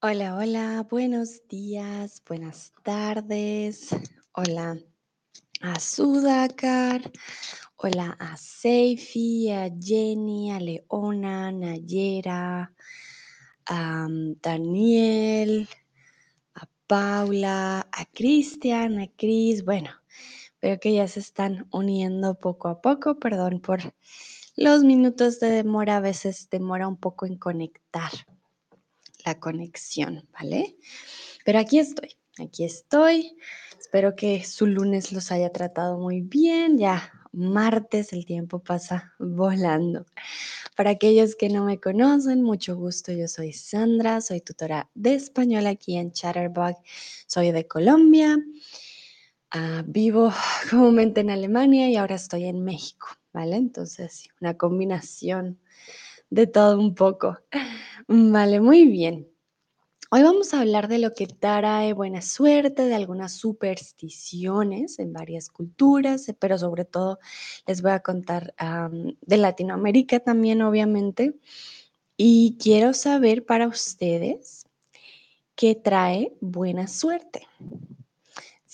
Hola, hola, buenos días, buenas tardes. Hola a Sudakar, hola a Seifi, a Jenny, a Leona, Nayera, a mm, Daniel, a Paula, a Cristian, a Cris. Bueno, veo que ya se están uniendo poco a poco. Perdón por los minutos de demora, a veces demora un poco en conectar la conexión, ¿vale? Pero aquí estoy, aquí estoy. Espero que su lunes los haya tratado muy bien. Ya martes el tiempo pasa volando. Para aquellos que no me conocen, mucho gusto. Yo soy Sandra, soy tutora de español aquí en Chatterbug. Soy de Colombia. Ah, vivo comúnmente en Alemania y ahora estoy en México, ¿vale? Entonces, una combinación de todo un poco. Vale, muy bien. Hoy vamos a hablar de lo que trae buena suerte, de algunas supersticiones en varias culturas, eh, pero sobre todo les voy a contar de Latinoamérica también, obviamente. Y quiero saber para ustedes qué trae buena suerte.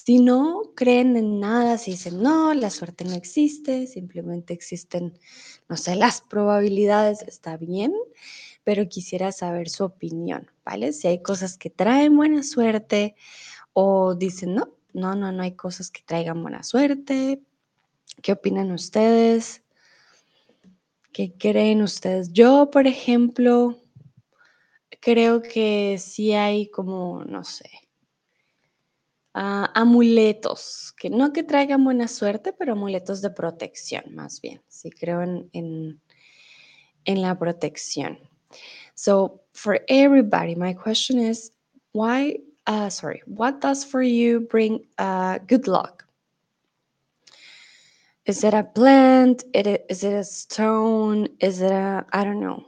Si no creen en nada, si dicen, no, la suerte no existe, simplemente existen, no sé, las probabilidades, está bien pero quisiera saber su opinión, ¿vale? Si hay cosas que traen buena suerte o dicen, no, no, no, no hay cosas que traigan buena suerte. ¿Qué opinan ustedes? ¿Qué creen ustedes? Yo, por ejemplo, creo que sí hay como, no sé, amuletos, que no que traigan buena suerte, pero amuletos de protección, más bien. Sí creo en, en, en la protección. So for everybody, my question is why, uh, sorry, what does for you bring uh, good luck? Is it a plant? Is it a stone? Is it a, I don't know,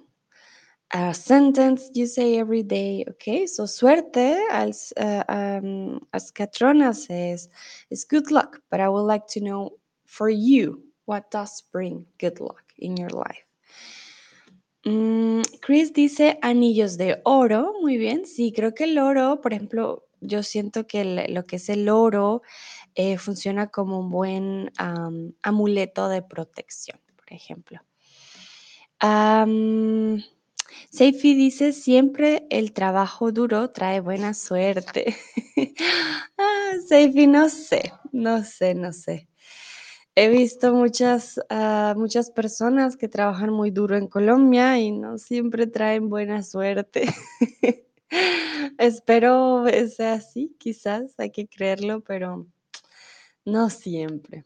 a sentence you say every day? Okay, so suerte, as, uh, um, as Catrona says, is good luck. But I would like to know for you, what does bring good luck in your life? Mm, Chris dice anillos de oro, muy bien, sí, creo que el oro, por ejemplo, yo siento que lo que es el oro eh, funciona como un buen amuleto de protección, por ejemplo. Seifi dice, siempre el trabajo duro trae buena suerte. ah, Seifi, no sé, no sé, no sé. He visto muchas, ah, muchas personas que trabajan muy duro en Colombia y no siempre traen buena suerte. Espero sea así, quizás, hay que creerlo, pero no siempre.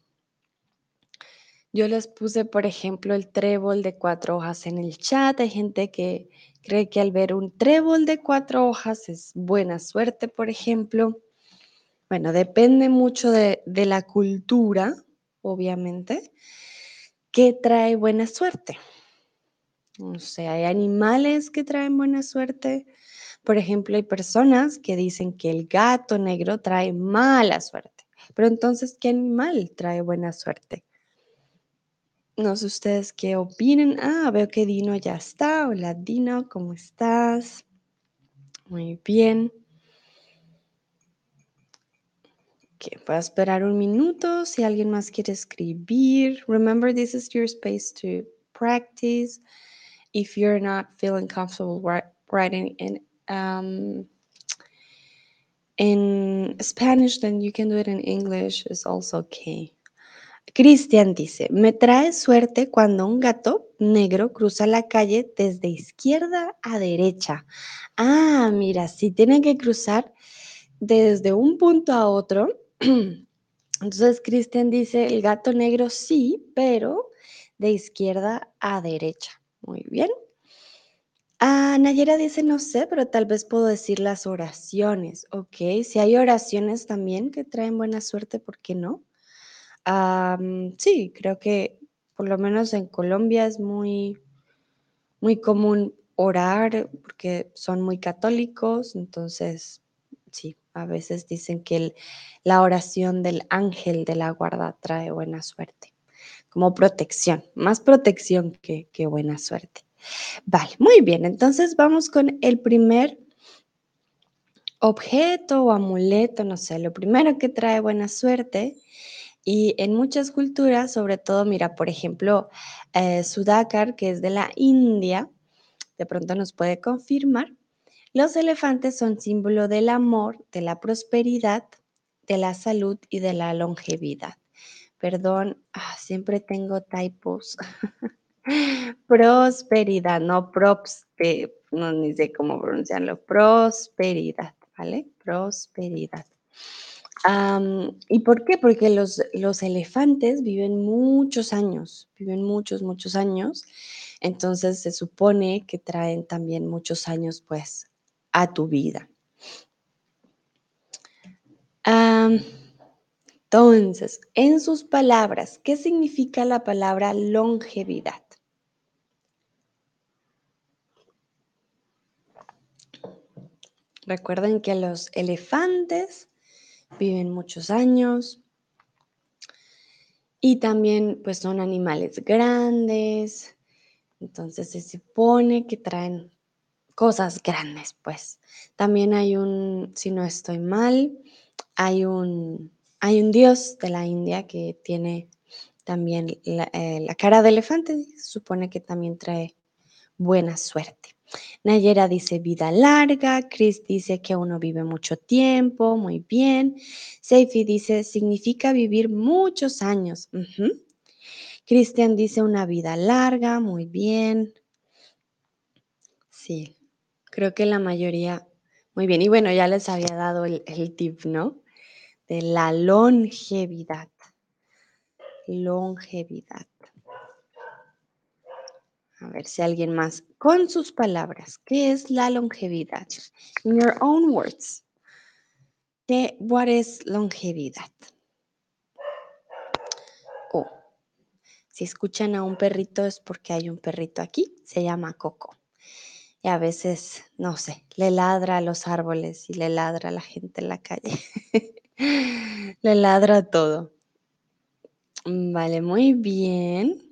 Yo les puse, por ejemplo, el trébol de cuatro hojas en el chat. Hay gente que cree que al ver un trébol de cuatro hojas es buena suerte, por ejemplo. Bueno, depende mucho de, de la cultura, obviamente, que trae buena suerte. O sea, hay animales que traen buena suerte. Por ejemplo, hay personas que dicen que el gato negro trae mala suerte. Pero entonces, ¿qué animal trae buena suerte? No sé ustedes qué opinen. Ah, veo que Dino ya está. Hola Dino, ¿cómo estás? Muy bien. Okay, voy a esperar un minuto si alguien más quiere escribir. Remember, this is your space to practice. If you're not feeling comfortable writing in um, in Spanish, then you can do it in English. It's also okay. Cristian dice, me trae suerte cuando un gato negro cruza la calle desde izquierda a derecha. Ah, mira, si tiene que cruzar desde un punto a otro, entonces Cristian dice, el gato negro sí, pero de izquierda a derecha. Muy bien. Ah, Nayera dice, no sé, pero tal vez puedo decir las oraciones. Ok, si hay oraciones también que traen buena suerte, ¿por qué no? Sí, creo que por lo menos en Colombia es muy, muy común orar porque son muy católicos, entonces sí, a veces dicen que la oración del ángel de la guarda trae buena suerte, como protección, más protección que, que buena suerte. Vale, muy bien, entonces vamos con el primer objeto o amuleto, no sé, lo primero que trae buena suerte. Y en muchas culturas, sobre todo, mira, por ejemplo, eh, Sudhakar, que es de la India, de pronto nos puede confirmar, los elefantes son símbolo del amor, de la prosperidad, de la salud y de la longevidad. Perdón, ah, siempre tengo typos. prosperidad, no props, no ni sé cómo pronunciarlo. Prosperidad, ¿vale? Prosperidad. ¿Y por qué? Porque los, los elefantes viven muchos años, viven muchos, muchos años. Entonces se supone que traen también muchos años, pues, a tu vida. entonces, en sus palabras, ¿qué significa la palabra longevidad? Recuerden que los elefantes viven muchos años y también pues son animales grandes, entonces se supone que traen cosas grandes, pues. También hay un, si no estoy mal, hay un, hay un dios de la India que tiene también la, eh, cara de elefante, se supone que también trae buena suerte. Nayera dice vida larga, Chris dice que uno vive mucho tiempo, muy bien. Seifi dice significa vivir muchos años. Cristian dice una vida larga, muy bien. Sí, Creo que la mayoría, muy bien. Y bueno, ya les había dado el, tip, ¿no? De la longevidad. Longevidad. A ver si alguien más, con sus palabras, ¿qué es la longevidad? In your own words. ¿Qué, what is longevidad? Oh, si escuchan a un perrito es porque hay un perrito aquí, se llama Coco y a veces, no sé, le ladra a los árboles y le ladra a la gente en la calle. le ladra todo. Vale, muy bien.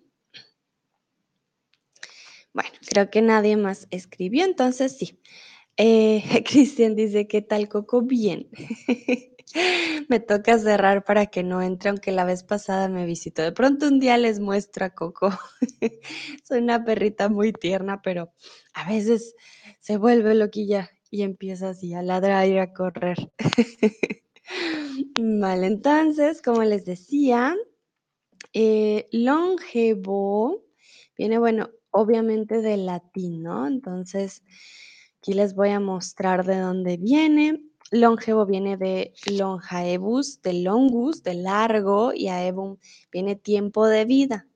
Bueno, creo que nadie más escribió, entonces sí. Eh, Cristian dice, ¿qué tal Coco? Bien. me toca cerrar para que no entre, aunque la vez pasada me visitó. De pronto un día les muestro a Coco. Soy una perrita muy tierna, pero a veces se vuelve loquilla y empieza así a ladrar y a correr. vale, entonces, como les decía, eh, viene, bueno, obviamente del latín, ¿no? Entonces, aquí les voy a mostrar de dónde viene. Longevo viene de longaebus, de longus, de largo, y aebum viene tiempo de vida.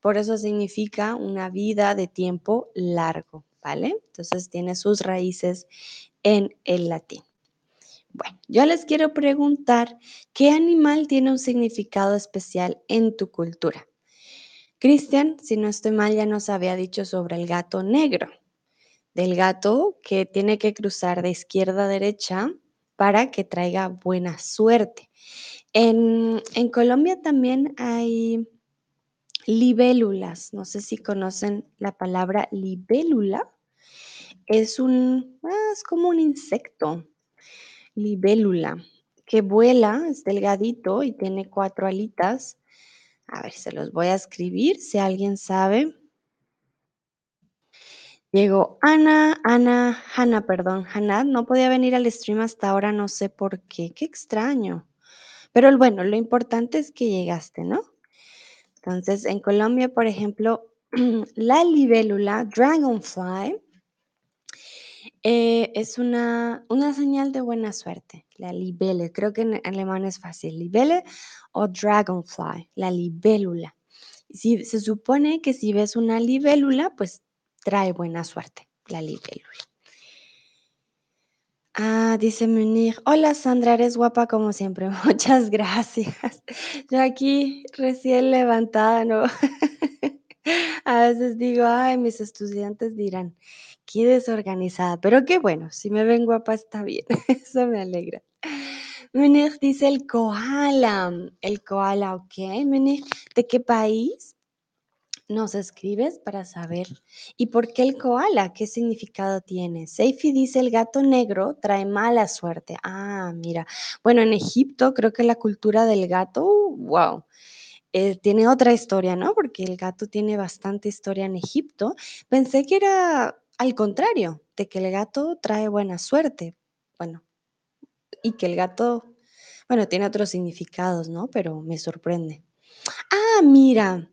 Por eso significa una vida de tiempo largo, ¿vale? Entonces tiene sus raíces en el latín. Bueno, yo les quiero preguntar, ¿qué animal tiene un significado especial en tu cultura? Cristian, si no estoy mal, ya nos había dicho sobre el gato negro, del gato que tiene que cruzar de izquierda a derecha para que traiga buena suerte. En, Colombia también hay libélulas. No sé si conocen la palabra libélula. Es un, ah, es como un insecto, libélula, que vuela, es delgadito y tiene cuatro alitas. A ver, se los voy a escribir si alguien sabe. Llegó Ana, Ana, Hanna, perdón, Hanna, no podía venir al stream hasta ahora, no sé por qué, qué extraño. Pero bueno, lo importante es que llegaste, ¿no? Entonces, en Colombia, por ejemplo, la libélula, dragonfly, eh, es una, una, señal de buena suerte, la libele. Creo que en alemán es fácil, libele o dragonfly, la libélula. Si, se supone que si ves una libélula, pues trae buena suerte, la libélula. Ah, dice Munir, hola Sandra, eres guapa como siempre, muchas gracias. Yo aquí recién levantada, ¿no? A veces digo, ay, mis estudiantes dirán, qué desorganizada, pero qué bueno, si me ven guapa está bien, eso me alegra. Munir dice el koala, el koala, ok, Munir, ¿de qué país? Nos escribes para saber. ¿Y por qué el koala? ¿Qué significado tiene? Seifi dice el gato negro trae mala suerte. Ah, mira. Bueno, en Egipto creo que la cultura del gato, wow, eh, tiene otra historia, ¿no? Porque el gato tiene bastante historia en Egipto. Pensé que era al contrario, de que el gato trae buena suerte. Bueno, y que el gato, bueno, tiene otros significados, ¿no? Pero me sorprende. Ah, mira,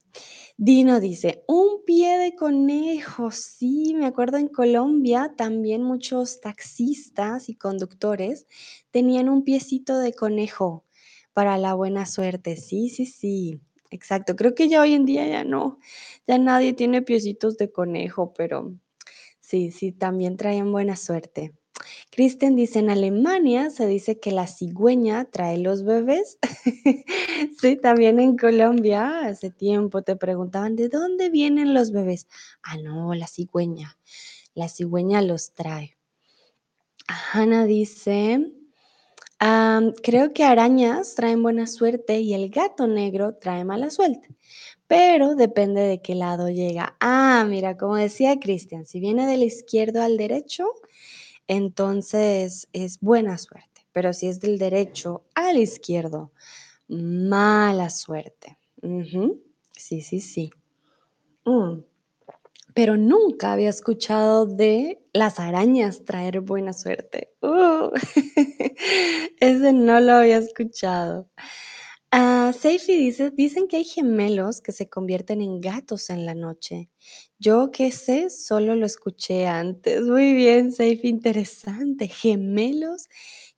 Dino dice, un pie de conejo. Sí, me acuerdo en Colombia también muchos taxistas y conductores tenían un piecito de conejo para la buena suerte. Sí, sí, sí, exacto. Creo que ya hoy en día ya no, ya nadie tiene piecitos de conejo, pero sí, sí, también traían buena suerte. Kristen dice, en Alemania se dice que la cigüeña trae los bebés. sí, también en Colombia hace tiempo te preguntaban, ¿de dónde vienen los bebés? Ah, no, la cigüeña. La cigüeña los trae. Hanna dice, creo que arañas traen buena suerte y el gato negro trae mala suerte, pero depende de qué lado llega. Ah, mira, como decía Cristian, si viene del izquierdo al derecho, entonces es buena suerte, pero si es del derecho al izquierdo, mala suerte. Sí, sí, sí. Mm. Pero nunca había escuchado de las arañas traer buena suerte. Uh, ese no lo había escuchado. Uh, dice, dicen que hay gemelos que se convierten en gatos en la noche. Yo qué sé, solo lo escuché antes. Muy bien, Seifi, interesante. Gemelos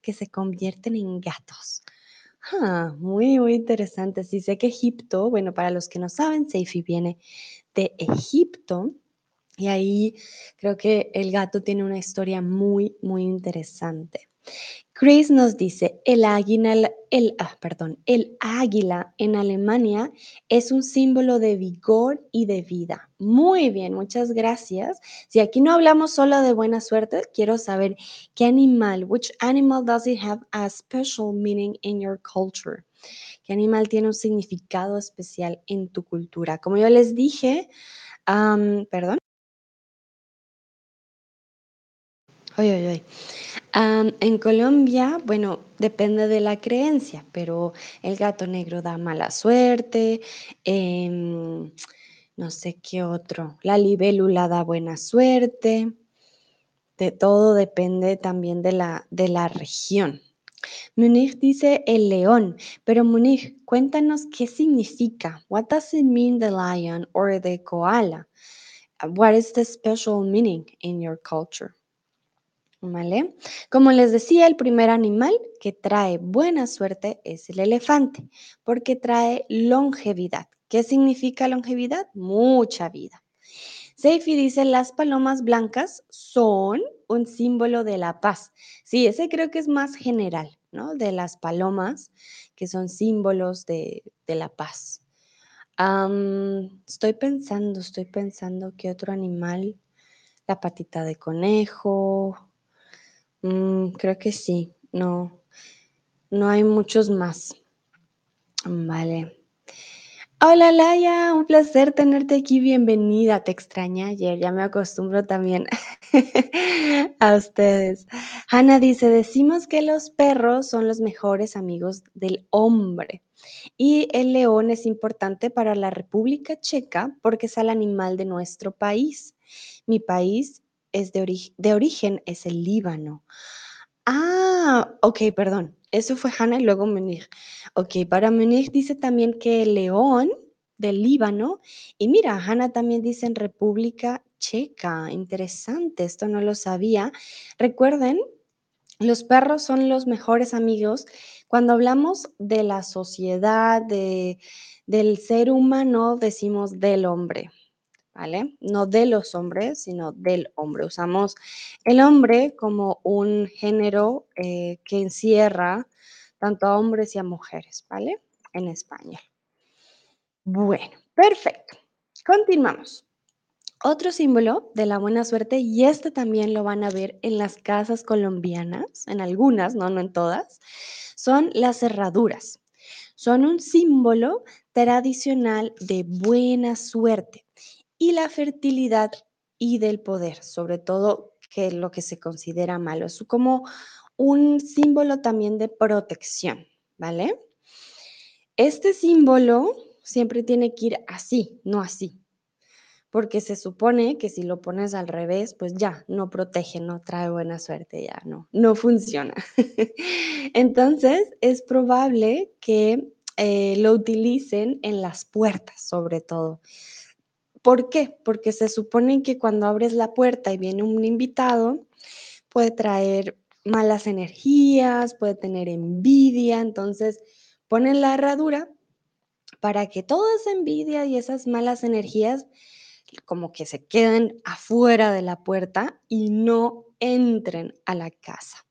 que se convierten en gatos. Ah, muy, muy interesante. Sí sé que Egipto, bueno, para los que no saben, Seifi viene de Egipto y ahí creo que el gato tiene una historia muy, muy interesante. Chris nos dice, el águila, el, ah, perdón, el águila en Alemania es un símbolo de vigor y de vida. Muy bien, muchas gracias. Si aquí no hablamos solo de buena suerte, quiero saber qué animal, which animal does it have a special meaning in your culture? ¿Qué animal tiene un significado especial en tu cultura? Como yo les dije, perdón. En Colombia, bueno, depende de la creencia, pero el gato negro da mala suerte, em, no sé qué otro, la libélula da buena suerte, de todo depende también de la, de la región. Munich dice el león, pero Munich, cuéntanos qué significa. What does it mean the lion or the koala? What is the special meaning in your culture? ¿Vale? Como les decía, el primer animal que trae buena suerte es el elefante, porque trae longevidad. ¿Qué significa longevidad? Mucha vida. Seifi dice, las palomas blancas son un símbolo de la paz. Sí, ese creo que es más general, ¿no? De las palomas, que son símbolos de, la paz. estoy pensando, estoy pensando qué otro animal, la patita de conejo, Mm, creo que sí, no, no hay muchos más. Vale. Hola Laia, un placer tenerte aquí, bienvenida. Te extrañé ayer, ya me acostumbro también a ustedes. Hanna dice, decimos que los perros son los mejores amigos del hombre y el león es importante para la República Checa porque es el animal de nuestro país. Mi país es de, de origen es el Líbano. Ah, ok, perdón. Eso fue Hannah y luego Munich. Ok, para Munich dice también que león del Líbano. Y mira, Hannah también dice en República Checa. Interesante, esto no lo sabía. Recuerden, los perros son los mejores amigos. Cuando hablamos de la sociedad, de, del ser humano, decimos del hombre. ¿Vale? No de los hombres, sino del hombre. Usamos el hombre como un género eh, que encierra tanto a hombres y a mujeres, ¿vale? En español. Bueno, perfecto. Continuamos. Otro símbolo de la buena suerte, y este también lo van a ver en las casas colombianas, en algunas, no, no en todas, son las cerraduras. son un símbolo tradicional de buena suerte y la fertilidad y del poder, sobre todo que lo que se considera malo. Es como un símbolo también de protección, ¿vale? Este símbolo siempre tiene que ir así, no así, porque se supone que si lo pones al revés, pues ya, no protege, no trae buena suerte, ya no, no funciona. Entonces, es probable que eh, lo utilicen en las puertas, sobre todo. ¿Por qué? Porque se supone que cuando abres la puerta y viene un invitado, puede traer malas energías, puede tener envidia, entonces ponen la herradura para que toda esa envidia y esas malas energías como que se queden afuera de la puerta y no entren a la casa.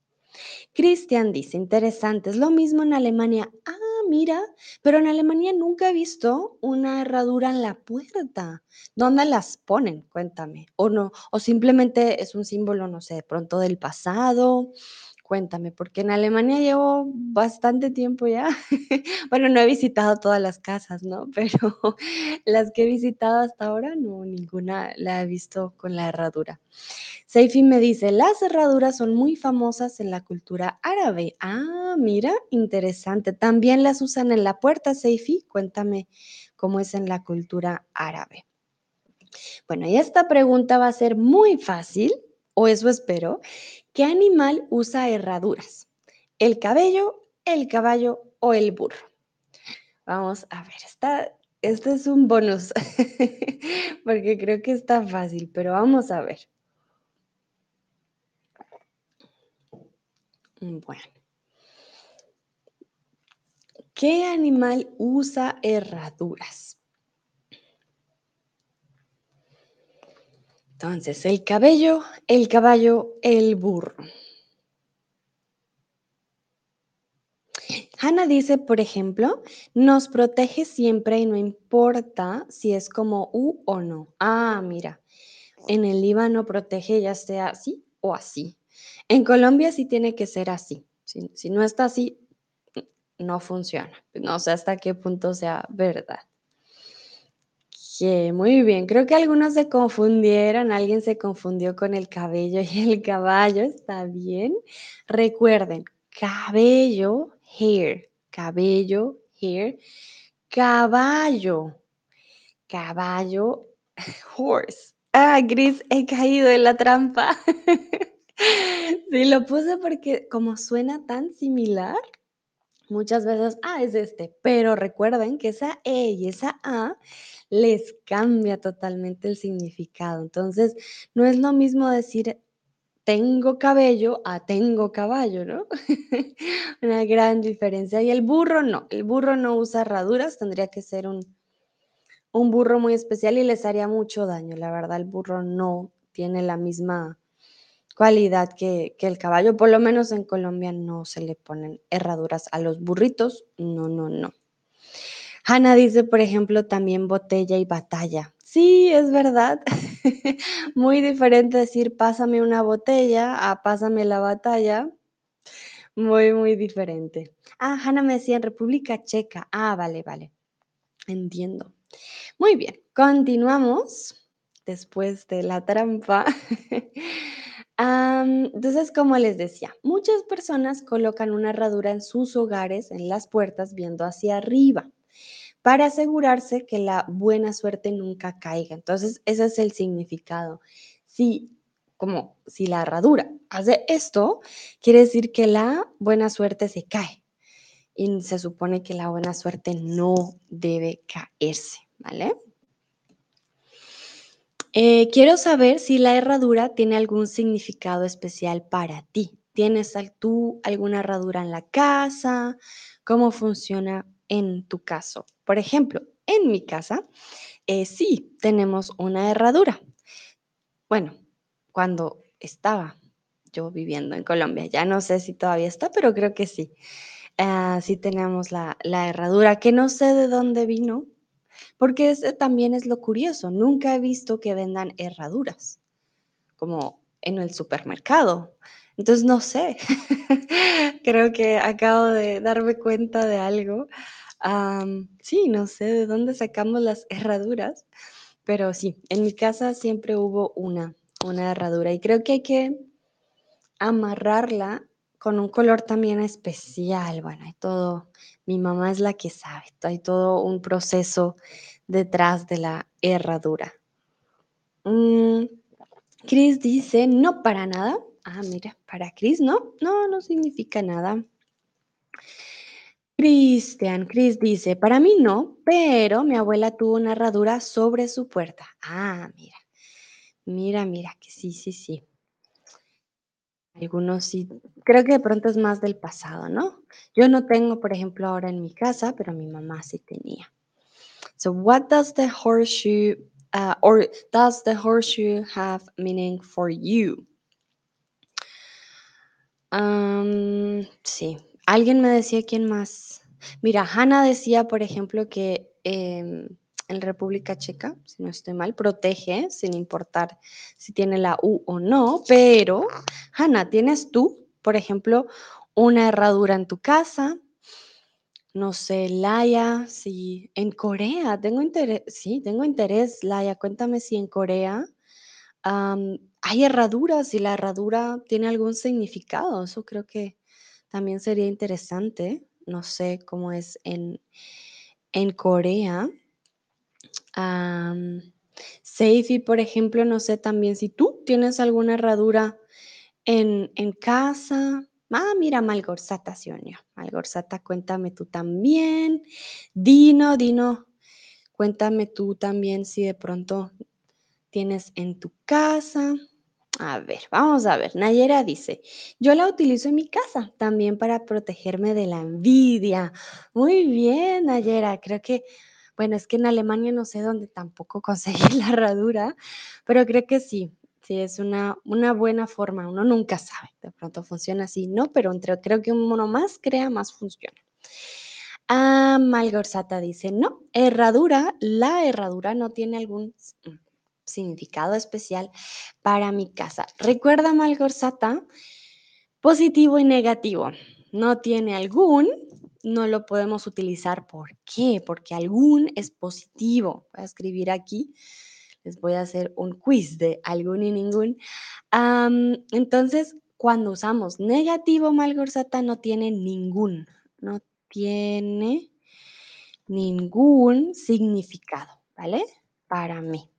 Cristian dice, interesante, es lo mismo en Alemania. Ah, mira, pero en Alemania nunca he visto una herradura en la puerta. ¿Dónde las ponen? Cuéntame. O no, o simplemente es un símbolo, no sé, de pronto del pasado. Cuéntame, porque en Alemania llevo bastante tiempo ya. bueno, no he visitado todas las casas, ¿no? Pero las que he visitado hasta ahora, no, ninguna la he visto con la herradura. Seifi me dice, las herraduras son muy famosas en la cultura árabe. Ah, mira, interesante. También las usan en la puerta, Seifi. Cuéntame cómo es en la cultura árabe. Bueno, y esta pregunta va a ser muy fácil, o eso espero. ¿Qué animal usa herraduras? ¿El cabello, el caballo o el burro? Vamos a ver, esta, este es un bonus, porque creo que está fácil, pero vamos a ver. Bueno. ¿Qué animal usa herraduras? Entonces, el cabello, el caballo, el burro. Hannah dice, por ejemplo, nos protege siempre y no importa si es como U o no. Ah, mira, en el Líbano protege ya sea así o así. En Colombia sí tiene que ser así. Si, no está así, no funciona. No sé hasta qué punto sea verdad. Muy bien. Creo que algunos se confundieron. Alguien se confundió con el cabello y el caballo. Está bien. Recuerden, cabello, hair. Cabello, hair. Caballo. Caballo, horse. Ah, Gris, he caído en la trampa. Sí, lo puse porque como suena tan similar, muchas veces, ah, es este, pero recuerden que esa E y esa A les cambia totalmente el significado. Entonces, no es lo mismo decir tengo cabello a tengo caballo, ¿no? Una gran diferencia. Y el burro no, el burro no usa herraduras, tendría que ser un, un burro muy especial y les haría mucho daño. La verdad, el burro no tiene la misma cualidad que, el caballo. Por lo menos en Colombia no se le ponen herraduras a los burritos. No, no, no. Hanna dice, por ejemplo, también botella y batalla. Sí, es verdad. Muy diferente decir pásame una botella a pásame la batalla. Muy, muy diferente. Ah, Hanna me decía en República Checa. Ah, vale, vale. Entiendo. Muy bien, continuamos después de la trampa. entonces, como les decía, muchas personas colocan una herradura en sus hogares, en las puertas, viendo hacia arriba, para asegurarse que la buena suerte nunca caiga. Entonces, ese es el significado. Si, como si la herradura hace esto, quiere decir que la buena suerte se cae. Y se supone que la buena suerte no debe caerse, ¿vale? Eh, quiero saber si la herradura tiene algún significado especial para ti. ¿Tienes tú alguna herradura en la casa? ¿Cómo funciona en tu caso? Por ejemplo, en mi casa, eh, sí, tenemos una herradura. Bueno, cuando estaba yo viviendo en Colombia, ya no sé si todavía está, pero creo que sí. Ah, sí tenemos la, la herradura, que no sé de dónde vino, porque ese también es lo curioso, nunca he visto que vendan herraduras, como en el supermercado. Entonces, no sé, creo que acabo de darme cuenta de algo. Sí, no sé de dónde sacamos las herraduras, pero sí, en mi casa siempre hubo una, una herradura y creo que hay que amarrarla con un color también especial. Bueno, hay todo, mi mamá es la que sabe, hay todo un proceso detrás de la herradura. Mm, Chris dice, no para nada. Ah, mira, para Chris no, no, no significa nada. Cristian, Chris dice, para mí no, pero mi abuela tuvo una herradura sobre su puerta. Ah, mira, mira, mira, que sí, sí, sí. Algunos sí, creo que de pronto es más del pasado, ¿no? Yo no tengo, por ejemplo, ahora en mi casa, pero mi mamá sí tenía. So, what does the horseshoe, uh, or does the horseshoe have meaning for you? Um, sí, alguien me decía quién más. Mira, Hannah decía, por ejemplo, que em, en República Checa, si no estoy mal, protege sin importar si tiene la U o no, pero Hannah, ¿tienes tú, por ejemplo, una herradura en tu casa? No sé, Laia, si en Corea, tengo interés, sí, tengo interés, Laia, cuéntame si en Corea hay herraduras y la herradura tiene algún significado, eso creo que también sería interesante, no sé cómo es en, en Corea. Seifi, por ejemplo, no sé también si tú tienes alguna herradura en, en casa. Ah, mira, Malgorzata se unió. Malgorzata, cuéntame tú también. Dino, Dino, cuéntame tú también si de pronto tienes en tu casa. A ver, vamos a ver. Nayera dice, yo la utilizo en mi casa también para protegerme de la envidia. Muy bien, Nayera. Creo que, bueno, es que en Alemania no sé dónde tampoco conseguir la herradura, pero creo que sí. Sí, es una, una buena forma. Uno nunca sabe. De pronto funciona así, ¿no? Pero entre, creo que uno más crea, más funciona. Ah, dice, no, herradura, la herradura no tiene algún mm, significado especial para mi casa. Recuerda, Malgorzata, positivo y negativo. No tiene algún, no lo podemos utilizar. ¿Por qué? Porque algún es positivo. Voy a escribir aquí. Les voy a hacer un quiz de algún y ningún. Entonces, cuando usamos negativo, Malgorzata no tiene ningún. No tiene ningún significado, ¿vale? Para mí.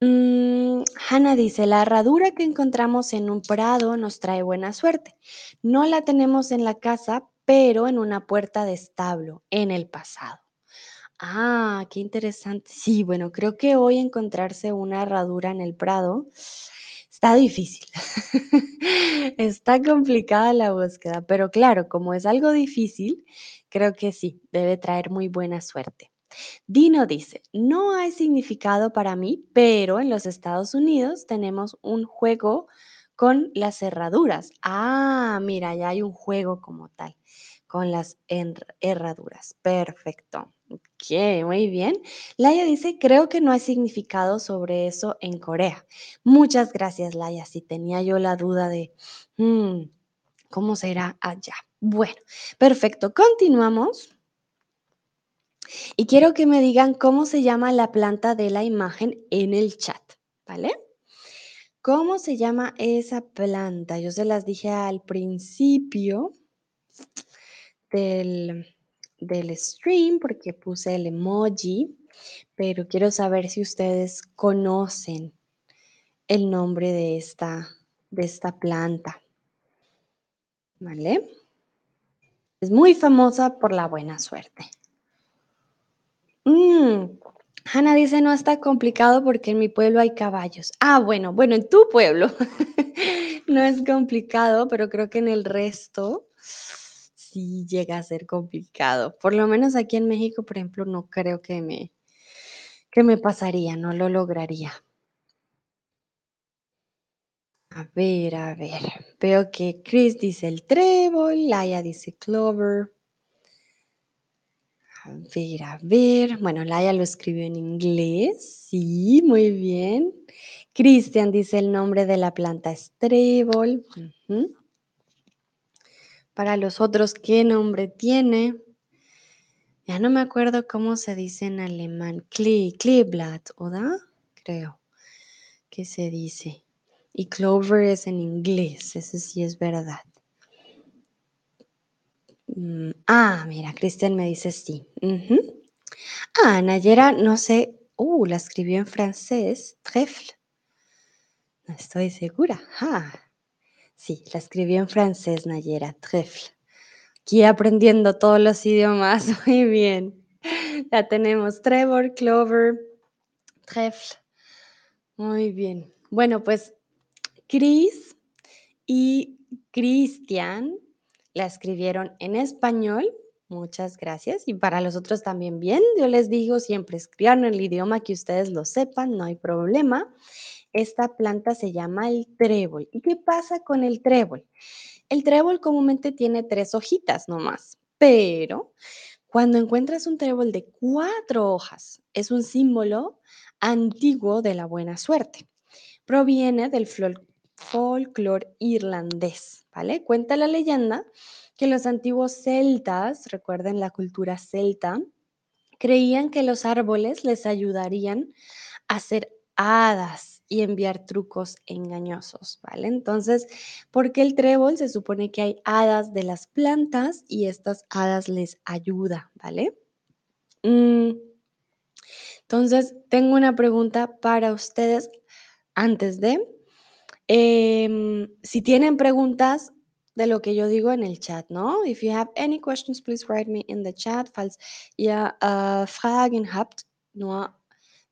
Mm, Hannah dice, la herradura que encontramos en un prado nos trae buena suerte. No la tenemos en la casa, pero en una puerta de establo en el pasado. Ah, qué interesante. Sí, bueno, creo que hoy encontrarse una herradura en el prado está difícil. está complicada la búsqueda, pero claro, como es algo difícil, creo que sí, debe traer muy buena suerte. Dino dice, no hay significado para mí, pero en los Estados Unidos tenemos un juego con las cerraduras. Ah, mira, ya hay un juego como tal, con las herraduras. Perfecto. Ok, muy bien. Laia dice, creo que no hay significado sobre eso en Corea. Muchas gracias, Laia. Si tenía yo la duda de mm, cómo será allá. Bueno, perfecto. Continuamos. Y quiero que me digan cómo se llama la planta de la imagen en el chat, ¿vale? ¿Cómo se llama esa planta? Yo se las dije al principio del, del stream porque puse el emoji, pero quiero saber si ustedes conocen el nombre de esta, de esta planta. ¿Vale? Es muy famosa por la buena suerte. Mm, Hanna dice, no está complicado porque en mi pueblo hay caballos. Ah, bueno, bueno, en tu pueblo no es complicado, pero creo que en el resto sí llega a ser complicado. Por lo menos aquí en México, por ejemplo, no creo que me, que me pasaría, no lo lograría. A ver, a ver. Veo que Chris dice el trébol, Laia dice clover. A ver, a ver. Bueno, Laia lo escribió en inglés. Sí, muy bien. Cristian dice el nombre de la planta es trébol. Para los otros, ¿qué nombre tiene? Ya no me acuerdo cómo se dice en alemán. Klee, Kleeblatt, ¿verdad? Creo que se dice. Y clover es en inglés, eso sí es verdad. Mm, ah, mira, Cristian me dice sí. Ah, Nayera, no sé. Uh, la escribió en francés. Trèfle. No estoy segura. Ah, sí, la escribió en francés, Nayera. Trèfle. Aquí aprendiendo todos los idiomas. Muy bien. Ya tenemos Trevor, Clover, Trèfle. Muy bien. Bueno, pues Chris y Cristian la escribieron en español. Muchas gracias. Y para los otros también bien. Yo les digo, siempre escriban el idioma que ustedes lo sepan, no hay problema. Esta planta se llama el trébol. ¿Y qué pasa con el trébol? El trébol comúnmente tiene tres hojitas nomás, pero cuando encuentras un trébol de cuatro hojas, es un símbolo antiguo de la buena suerte. Proviene del folclore irlandés, ¿vale? Cuenta la leyenda que los antiguos celtas, recuerden la cultura celta, creían que los árboles les ayudarían a ser hadas y enviar trucos engañosos, ¿vale? Entonces, porque el trébol se supone que hay hadas de las plantas y estas hadas les ayuda, ¿vale? Mm, entonces, tengo una pregunta para ustedes antes de, em, si tienen preguntas de lo que yo digo en el chat, ¿no? If you have any questions, please write me in the chat. Falls ihr äh, Fragen habt, nur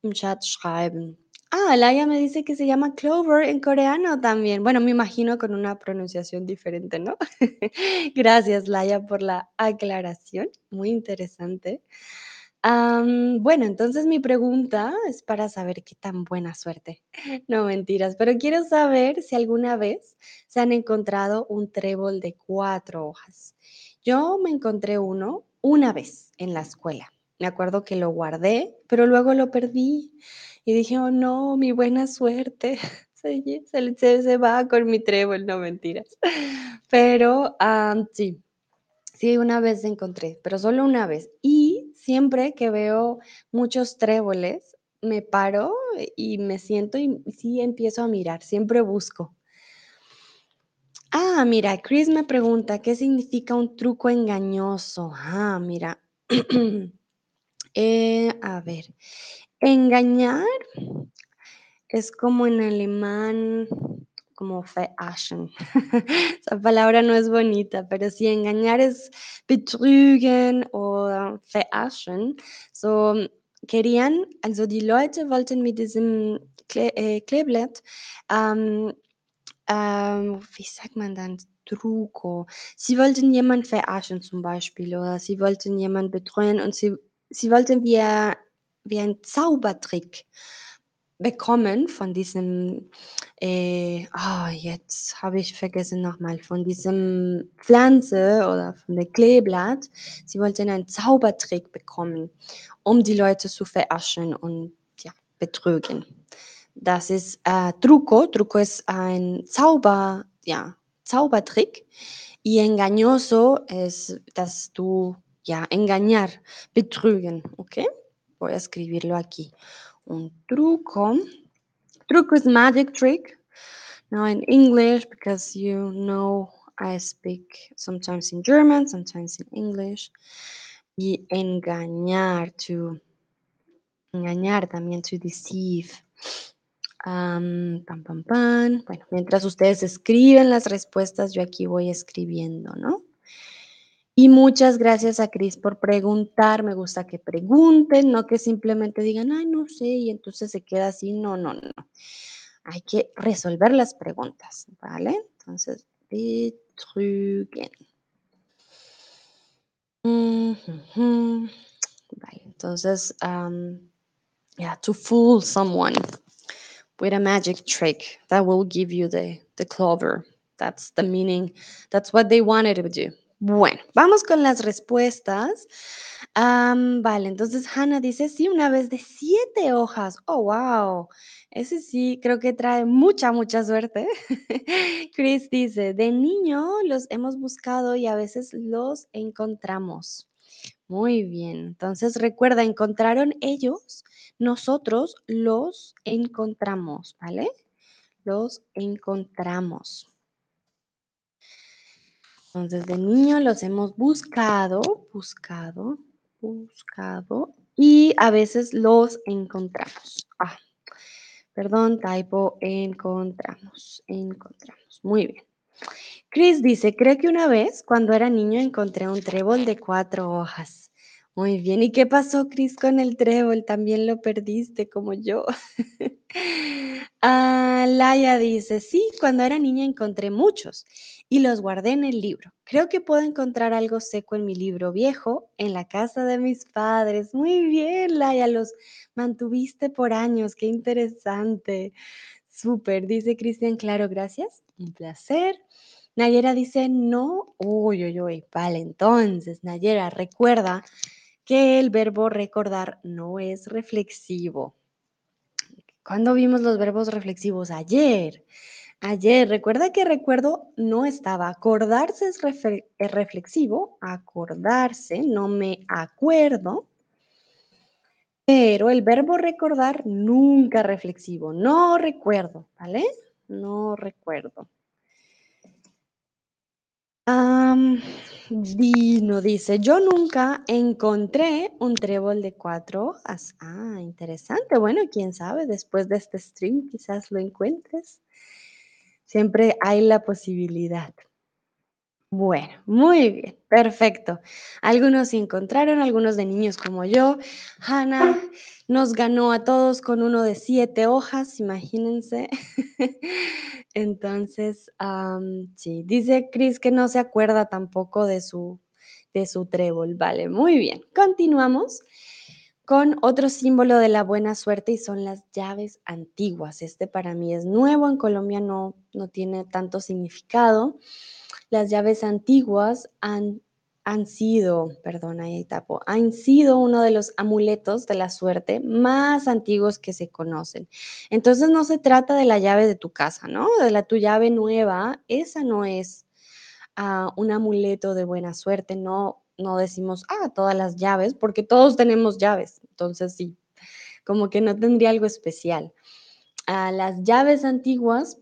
im Chat schreiben. Ah, Laia me dice que se llama Clover en coreano también. Bueno, me imagino con una pronunciación diferente, ¿no? Gracias, Laia, por la aclaración. Muy interesante bueno, entonces mi pregunta es para saber qué tan buena suerte. No mentiras, pero quiero saber si alguna vez se han encontrado un trébol de cuatro hojas. Yo me encontré uno una vez en la escuela. Me acuerdo que lo guardé, pero luego lo perdí y dije, oh no, mi buena suerte se, se, va con mi trébol, no mentiras. Pero sí, sí, una vez encontré, pero solo una vez. Y siempre que veo muchos tréboles, me paro y me siento y sí empiezo a mirar, siempre busco. Ah, mira, Chris me pregunta, ¿qué significa un truco engañoso? Ah, mira. Eh, a ver, engañar es como en alemán, como verarschen. Esa palabra no es bonita, pero si engañar es betrügen o verarschen. So querían, also die Leute wollten mit diesem Kle äh, Kleeblatt, ähm, ähm, wie sagt man dann, Truco. Sie wollten jemanden verarschen zum Beispiel oder sie wollten jemanden betreuen und sie, sie wollten wie, wie ein Zaubertrick bekommen von diesem, äh, oh, jetzt habe ich vergessen nochmal, von diesem Pflanze oder von der Kleeblatt. Sie wollten einen Zaubertrick bekommen, um die Leute zu verarschen und ja, betrügen. Das ist äh, Truco. Truco ist ein Zauber, ja, Zaubertrick. Y engañoso es, dass du, ja, engañar, betrügen, ¿ok? Voy a escribirlo aquí. un truco. Truco is magic trick. Now in English, because you know I speak sometimes in German, sometimes in English. Y engañar, to engañar también, to deceive. pam, pam, pam. Bueno, mientras ustedes escriben las respuestas, yo aquí voy escribiendo, ¿no? Y muchas gracias a Cris por preguntar. Me gusta que pregunten, no que simplemente digan, ay, no sé, y entonces se queda así. No, no, no. Hay que resolver las preguntas, ¿vale? Entonces, betrügen. Entonces, um, yeah, to fool someone with a magic trick that will give you the, the clover. That's the meaning. That's what they wanted to do. Bueno, vamos con las respuestas. vale, entonces Hannah dice, sí, una vez de siete hojas. Oh, wow. Ese sí, creo que trae mucha, mucha suerte. Chris dice, de niño los hemos buscado y a veces los encontramos. Muy bien. Entonces recuerda, encontraron ellos, nosotros los encontramos, ¿vale? Los encontramos. Entonces, de niño los hemos buscado, buscado, buscado y a veces los encontramos. Ah, perdón, typo, encontramos, encontramos. Muy bien. Chris dice, creo que una vez cuando era niño encontré un trébol de cuatro hojas. Muy bien, ¿y qué pasó, Chris, con el trébol? También lo perdiste como yo. ah, Laia dice, sí, cuando era niña encontré muchos y los guardé en el libro. Creo que puedo encontrar algo seco en mi libro viejo en la casa de mis padres. Muy bien, Laia, los mantuviste por años, qué interesante. Súper, dice Cristian, claro, gracias. Un placer. Nayera dice, no, uy, uy, uy, vale, entonces, Nayera, recuerda que el verbo recordar no es reflexivo. ¿Cuándo vimos los verbos reflexivos? Ayer. Ayer, recuerda que recuerdo no estaba. Acordarse es, reflexivo. Acordarse, no me acuerdo. Pero el verbo recordar nunca reflexivo. No recuerdo, ¿vale? No recuerdo. Dino dice, yo nunca encontré un trébol de cuatro hojas. Ah, interesante. Bueno, quién sabe, después de este stream quizás lo encuentres. Siempre hay la posibilidad. Bueno, muy bien, perfecto. Algunos se encontraron, algunos de niños como yo. Hannah nos ganó a todos con uno de siete hojas, imagínense. Entonces, sí, dice Chris que no se acuerda tampoco de su, de su trébol. Vale, muy bien. Continuamos con otro símbolo de la buena suerte y son las llaves antiguas. Este para mí es nuevo, en Colombia no, no tiene tanto significado. Las llaves antiguas han, han sido, perdón, ahí tapo, han sido uno de los amuletos de la suerte más antiguos que se conocen. Entonces no se trata de la llave de tu casa, ¿no? De la tu llave nueva, esa no es uh, un amuleto de buena suerte, no, no decimos, ah, todas las llaves, porque todos tenemos llaves, entonces sí, como que no tendría algo especial. Uh, las llaves antiguas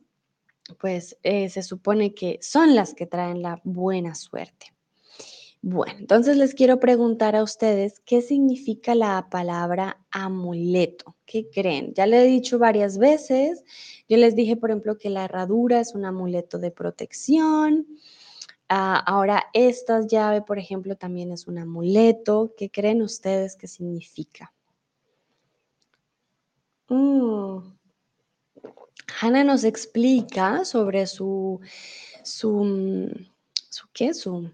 pues eh, se supone que son las que traen la buena suerte. Bueno, entonces les quiero preguntar a ustedes qué significa la palabra amuleto. ¿Qué creen? Ya le he dicho varias veces. Yo les dije, por ejemplo, que la herradura es un amuleto de protección. Ah, ahora, esta llave, por ejemplo, también es un amuleto. ¿Qué creen ustedes que significa? Mm, Hannah nos explica sobre su, su, mm, su ¿qué? Su,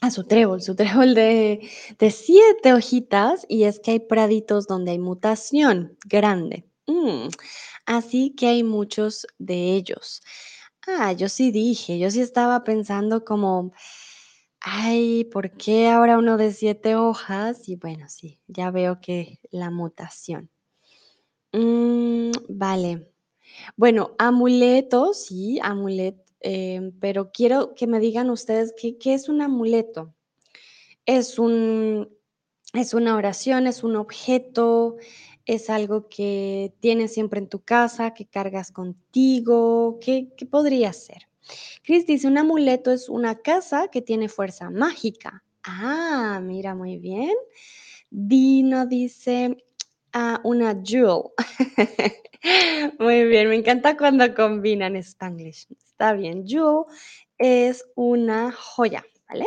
a ah, su trébol, su trébol de, de, siete hojitas y es que hay praditos donde hay mutación grande. Mm, así que hay muchos de ellos. Ah, yo sí dije, yo sí estaba pensando como, ay, ¿por qué ahora uno de siete hojas? Y bueno, sí, ya veo que la mutación. Mm, vale. Bueno, amuleto, sí, amuleto, em, pero quiero que me digan ustedes qué, qué es un amuleto. Es un, es una oración, es un objeto, es algo que tienes siempre en tu casa, que cargas contigo, ¿qué, qué podría ser? Chris dice, un amuleto es una casa que tiene fuerza mágica. Ah, mira, muy bien. Dino dice, ah, una jewel. Muy bien, me encanta cuando combinan Spanglish. Está bien, jewel es una joya, ¿vale?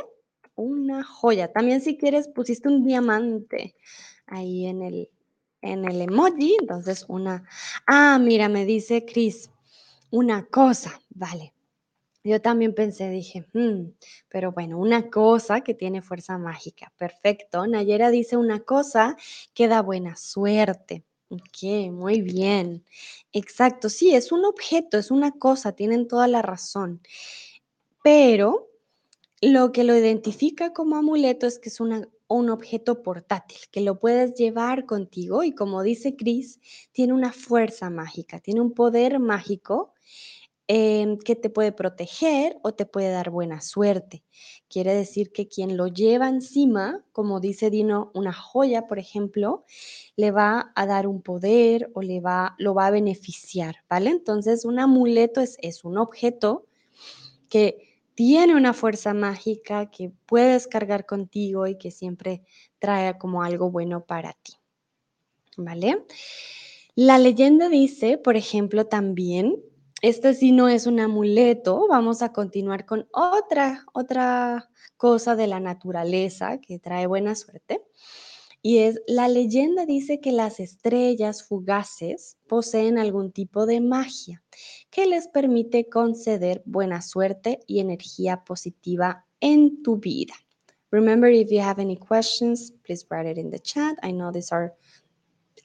Una joya. También si quieres pusiste un diamante ahí en el, en el emoji, entonces una... Ah, mira, me dice Chris, una cosa, vale. Yo también pensé, dije, hmm, pero bueno, una cosa que tiene fuerza mágica. Perfecto. Nayera dice una cosa que da buena suerte. Ok, muy bien. Exacto, sí, es un objeto, es una cosa, tienen toda la razón. Pero lo que lo identifica como amuleto es que es una, un objeto portátil, que lo puedes llevar contigo y como dice Chris, tiene una fuerza mágica, tiene un poder mágico em, que te puede proteger o te puede dar buena suerte. Quiere decir que quien lo lleva encima, como dice Dino, una joya, por ejemplo, le va a dar un poder o le va, lo va a beneficiar, ¿vale? Entonces, un amuleto es, es un objeto que tiene una fuerza mágica que puedes cargar contigo y que siempre trae como algo bueno para ti. ¿Vale? La leyenda dice, por ejemplo, también este sí no es un amuleto, vamos a continuar con otra, otra cosa de la naturaleza que trae buena suerte. Y es, la leyenda dice que las estrellas fugaces poseen algún tipo de magia que les permite conceder buena suerte y energía positiva en tu vida. Remember, if you have any questions, please write it in the chat. I know these are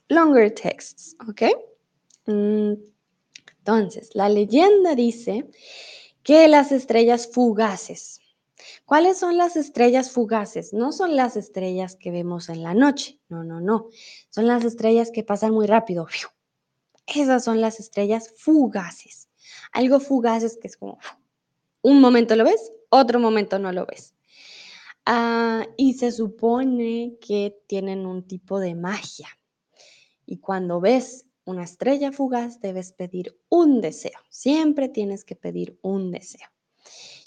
longer texts, ¿ok? Mm, entonces, la leyenda dice que las estrellas fugaces. ¿Cuáles son las estrellas fugaces? No son las estrellas que vemos en la noche, no, no, no. Son las estrellas que pasan muy rápido. Esas son las estrellas fugaces. Algo fugaz es que es como un momento lo ves, otro momento no lo ves. Ah, y se supone que tienen un tipo de magia. Y cuando ves una estrella fugaz, debes pedir un deseo. Siempre tienes que pedir un deseo.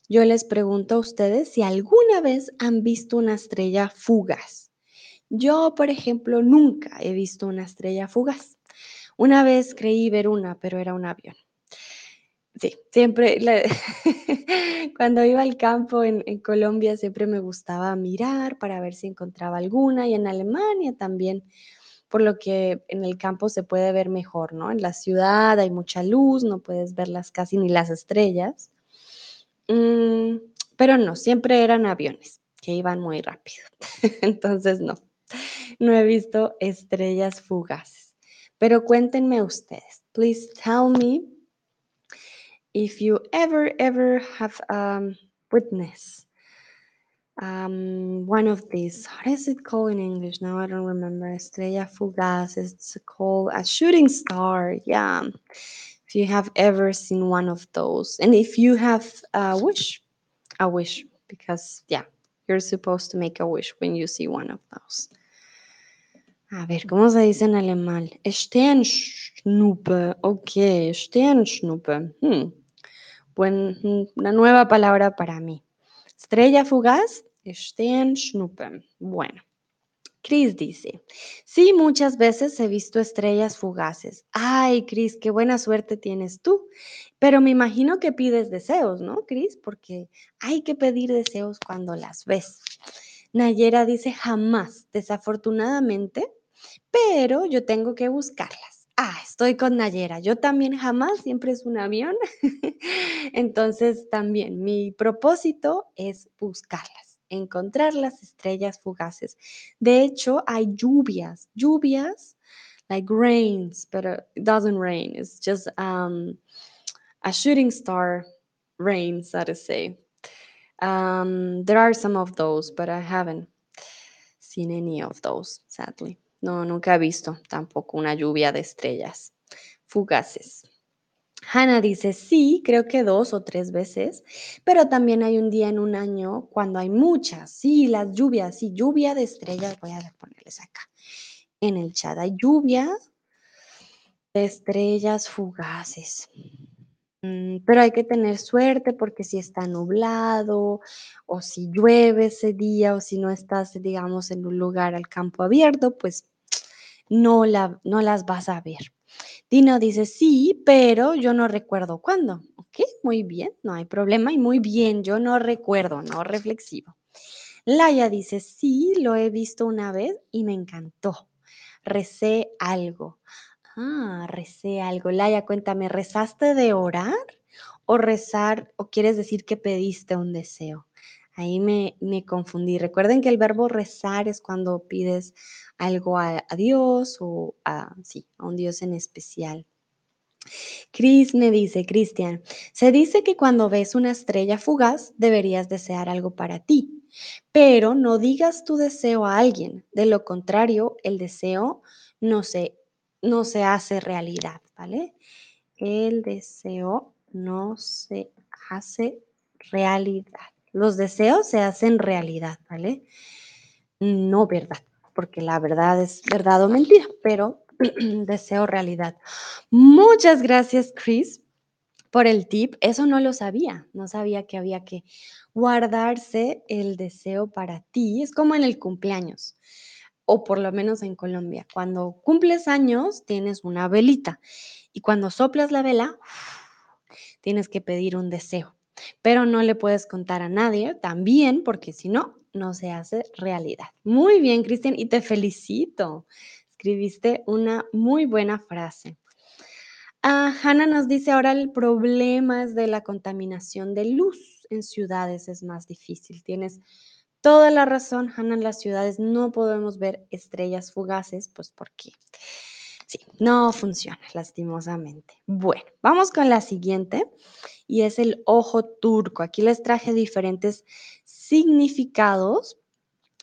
Yo les pregunto a ustedes si alguna vez han visto una estrella fugaz. Yo, por ejemplo, nunca he visto una estrella fugaz. Una vez creí ver una, pero era un avión. Sí, siempre, cuando iba al campo en, en, Colombia, siempre me gustaba mirar para ver si encontraba alguna y en Alemania también por lo que en el campo se puede ver mejor, ¿no? En la ciudad hay mucha luz, no puedes verlas casi ni las estrellas. Mm, pero no, siempre eran aviones que iban muy rápido. Entonces, no, no he visto estrellas fugaces. Pero cuéntenme ustedes. Please tell me if you ever, ever have um, witnessed um, one of these. What is it called in English? Now I don't remember. Estrella fugaz. It's called a shooting star. Yeah. If you have ever seen one of those, and if you have a wish, a wish, because yeah, you're supposed to make a wish when you see one of those. A ver, ¿cómo se dice en alemán? Sternschnuppe. Ok, Sternschnuppe. Hmm. Buen, una nueva palabra para mí. Estrella fugaz, Sternschnuppe. Bueno, Cris dice, sí, muchas veces he visto estrellas fugaces. Ay, Cris, qué buena suerte tienes tú. Pero me imagino que pides deseos, ¿no, Cris? Porque hay que pedir deseos cuando las ves. Nayera dice, jamás, desafortunadamente, pero yo tengo que buscarlas. Ah, estoy con Nayera. Yo también jamás, siempre es un avión. Entonces también mi propósito es buscarlas, encontrar las estrellas fugaces. De hecho, hay lluvias, lluvias, like rains, but it doesn't rain. It's just um, a shooting star rain, so to say. Um, there are some of those, but I haven't seen any of those, sadly. No, nunca he visto tampoco una lluvia de estrellas fugaces. Hannah dice, sí, creo que dos o tres veces, pero también hay un día en un año cuando hay muchas, sí, las lluvias, sí, lluvia de estrellas, voy a ponerles acá en el chat, hay lluvia de estrellas fugaces. Mm, pero hay que tener suerte porque si está nublado o si llueve ese día o si no estás, digamos, en un lugar al campo abierto, pues no, la, no las vas a ver. Dino dice, sí, pero yo no recuerdo cuándo. Ok, muy bien, no hay problema y muy bien, yo no recuerdo, no reflexivo. Laia dice, sí, lo he visto una vez y me encantó. Recé algo. Ah, recé algo. Laia, cuéntame, ¿rezaste de orar o rezar o quieres decir que pediste un deseo? Ahí me, me confundí. Recuerden que el verbo rezar es cuando pides algo a, Dios o a, sí, a un Dios en especial. Cris me dice, Cristian, se dice que cuando ves una estrella fugaz deberías desear algo para ti, pero no digas tu deseo a alguien. De lo contrario, el deseo no se, no se hace realidad, ¿vale? El deseo no se hace realidad. Los deseos se hacen realidad, ¿vale? No verdad, porque la verdad es verdad o mentira, pero deseo realidad. Muchas gracias, Chris, por el tip. Eso no lo sabía. No sabía que había que guardarse el deseo para ti. Es como en el cumpleaños, o por lo menos en Colombia. Cuando cumples años, tienes una velita. Y cuando soplas la vela, tienes que pedir un deseo. Pero no le puedes contar a nadie también, porque si no, no se hace realidad. Muy bien, Cristian, y te felicito. Escribiste una muy buena frase. Ah, Hanna nos dice ahora el problema es de la contaminación de luz en ciudades es más difícil. Tienes toda la razón, Hanna, en las ciudades no podemos ver estrellas fugaces, pues porque sí, no funciona lastimosamente. Bueno, vamos con la siguiente y es el ojo turco. Aquí les traje diferentes significados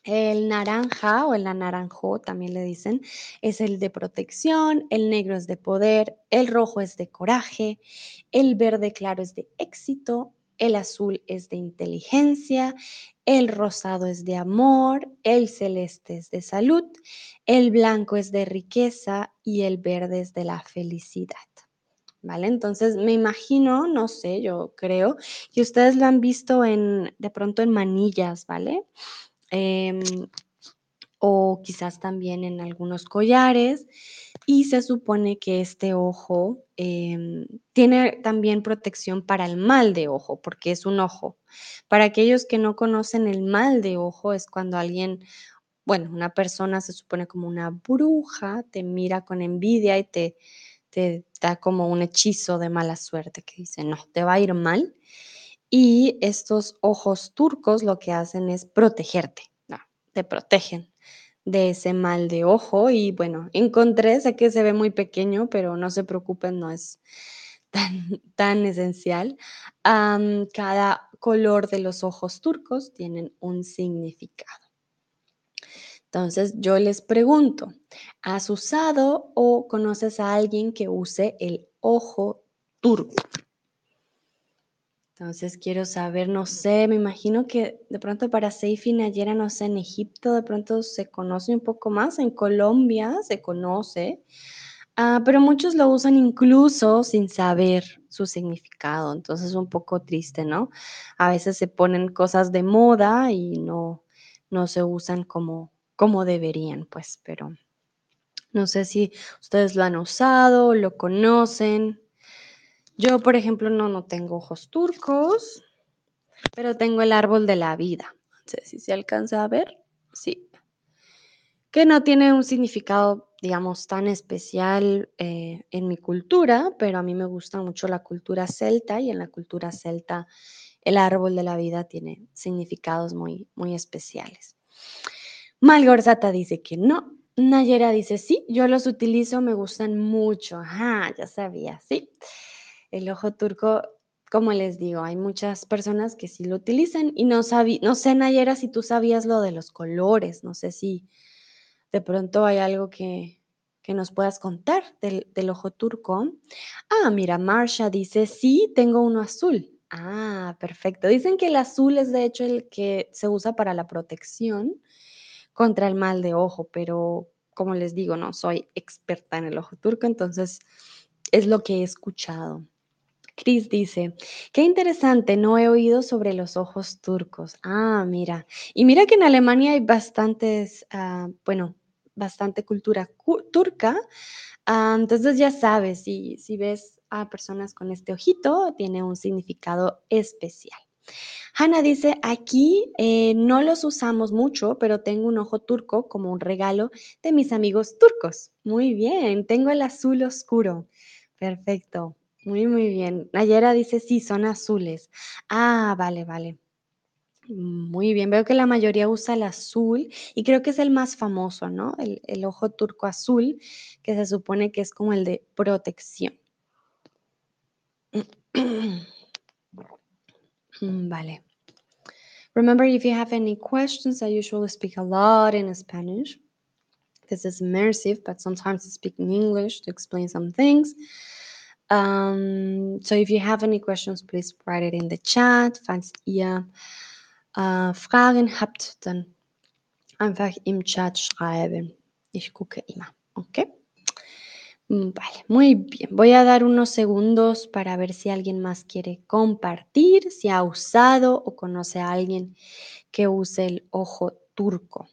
el naranja o el anaranjo, también le dicen, es el de protección, el negro es de poder, el rojo es de coraje, el verde claro es de éxito, el azul es de inteligencia, el rosado es de amor, el celeste es de salud, el blanco es de riqueza y el verde es de la felicidad. ¿Vale? Entonces me imagino, no sé, yo creo que ustedes lo han visto en, de pronto en manillas, ¿vale? Em, o quizás también en algunos collares. Y se supone que este ojo em, tiene también protección para el mal de ojo, porque es un ojo. Para aquellos que no conocen el mal de ojo, es cuando alguien, bueno, una persona se supone como una bruja, te mira con envidia y te, te da como un hechizo de mala suerte, que dice, no, te va a ir mal. Y estos ojos turcos lo que hacen es protegerte, te protegen de ese mal de ojo. Y bueno, encontré, sé que se ve muy pequeño, pero no se preocupen, no es tan, tan esencial. cada color de los ojos turcos tienen un significado. Entonces yo les pregunto, ¿has usado o conoces a alguien que use el ojo turco? Entonces quiero saber, no sé, me imagino que de pronto para Seifi Nayera, no sé, en Egipto de pronto se conoce un poco más, en Colombia se conoce, ah, pero muchos lo usan incluso sin saber su significado, entonces es un poco triste, ¿no? A veces se ponen cosas de moda y no, no se usan como, como deberían, pues, pero no sé si ustedes lo han usado, lo conocen. Yo, por ejemplo, no, no tengo ojos turcos, pero tengo el árbol de la vida. No sé si se alcanza a ver. Sí. Que no tiene un significado, digamos, tan especial eh, en mi cultura, pero a mí me gusta mucho la cultura celta y en la cultura celta el árbol de la vida tiene significados muy, muy especiales. Malgorzata dice que no. Nayera dice sí, yo los utilizo, me gustan mucho. Ajá, ya sabía, sí el ojo turco, como les digo, hay muchas personas que sí lo utilizan y no, sabí, no sé, Nayera, si tú sabías lo de los colores, no sé si de pronto hay algo que, que nos puedas contar del, del, ojo turco. Ah, mira, Marsha dice, sí, tengo uno azul. Ah, perfecto. Dicen que el azul es de hecho el que se usa para la protección contra el mal de ojo, pero como les digo, no soy experta en el ojo turco, entonces es lo que he escuchado. Cris dice, qué interesante, no he oído sobre los ojos turcos. Ah, mira. Y mira que en Alemania hay bastantes, ah, bueno, bastante cultura turca. Ah, entonces ya sabes, si, si ves a personas con este ojito, tiene un significado especial. Hanna dice, aquí eh, no los usamos mucho, pero tengo un ojo turco como un regalo de mis amigos turcos. Muy bien, tengo el azul oscuro. Perfecto. Muy, muy bien. Nayera dice, sí, son azules. Ah, vale, vale. Muy bien, veo que la mayoría usa el azul y creo que es el más famoso, ¿no? El, ojo turco azul, que se supone que es como el de protección. Vale. Remember, if you have any questions, I usually speak a lot in Spanish. This is immersive, but sometimes I speak in English to explain some things. Um, so if you have any questions, please write it in the chat. Falls ihr äh, Fragen habt, dann einfach im Chat schreiben. Ich gucke immer, ¿ok? Mm, Vale, muy bien. Voy a dar unos segundos para ver si alguien más quiere compartir, si ha usado o conoce a alguien que use el ojo turco.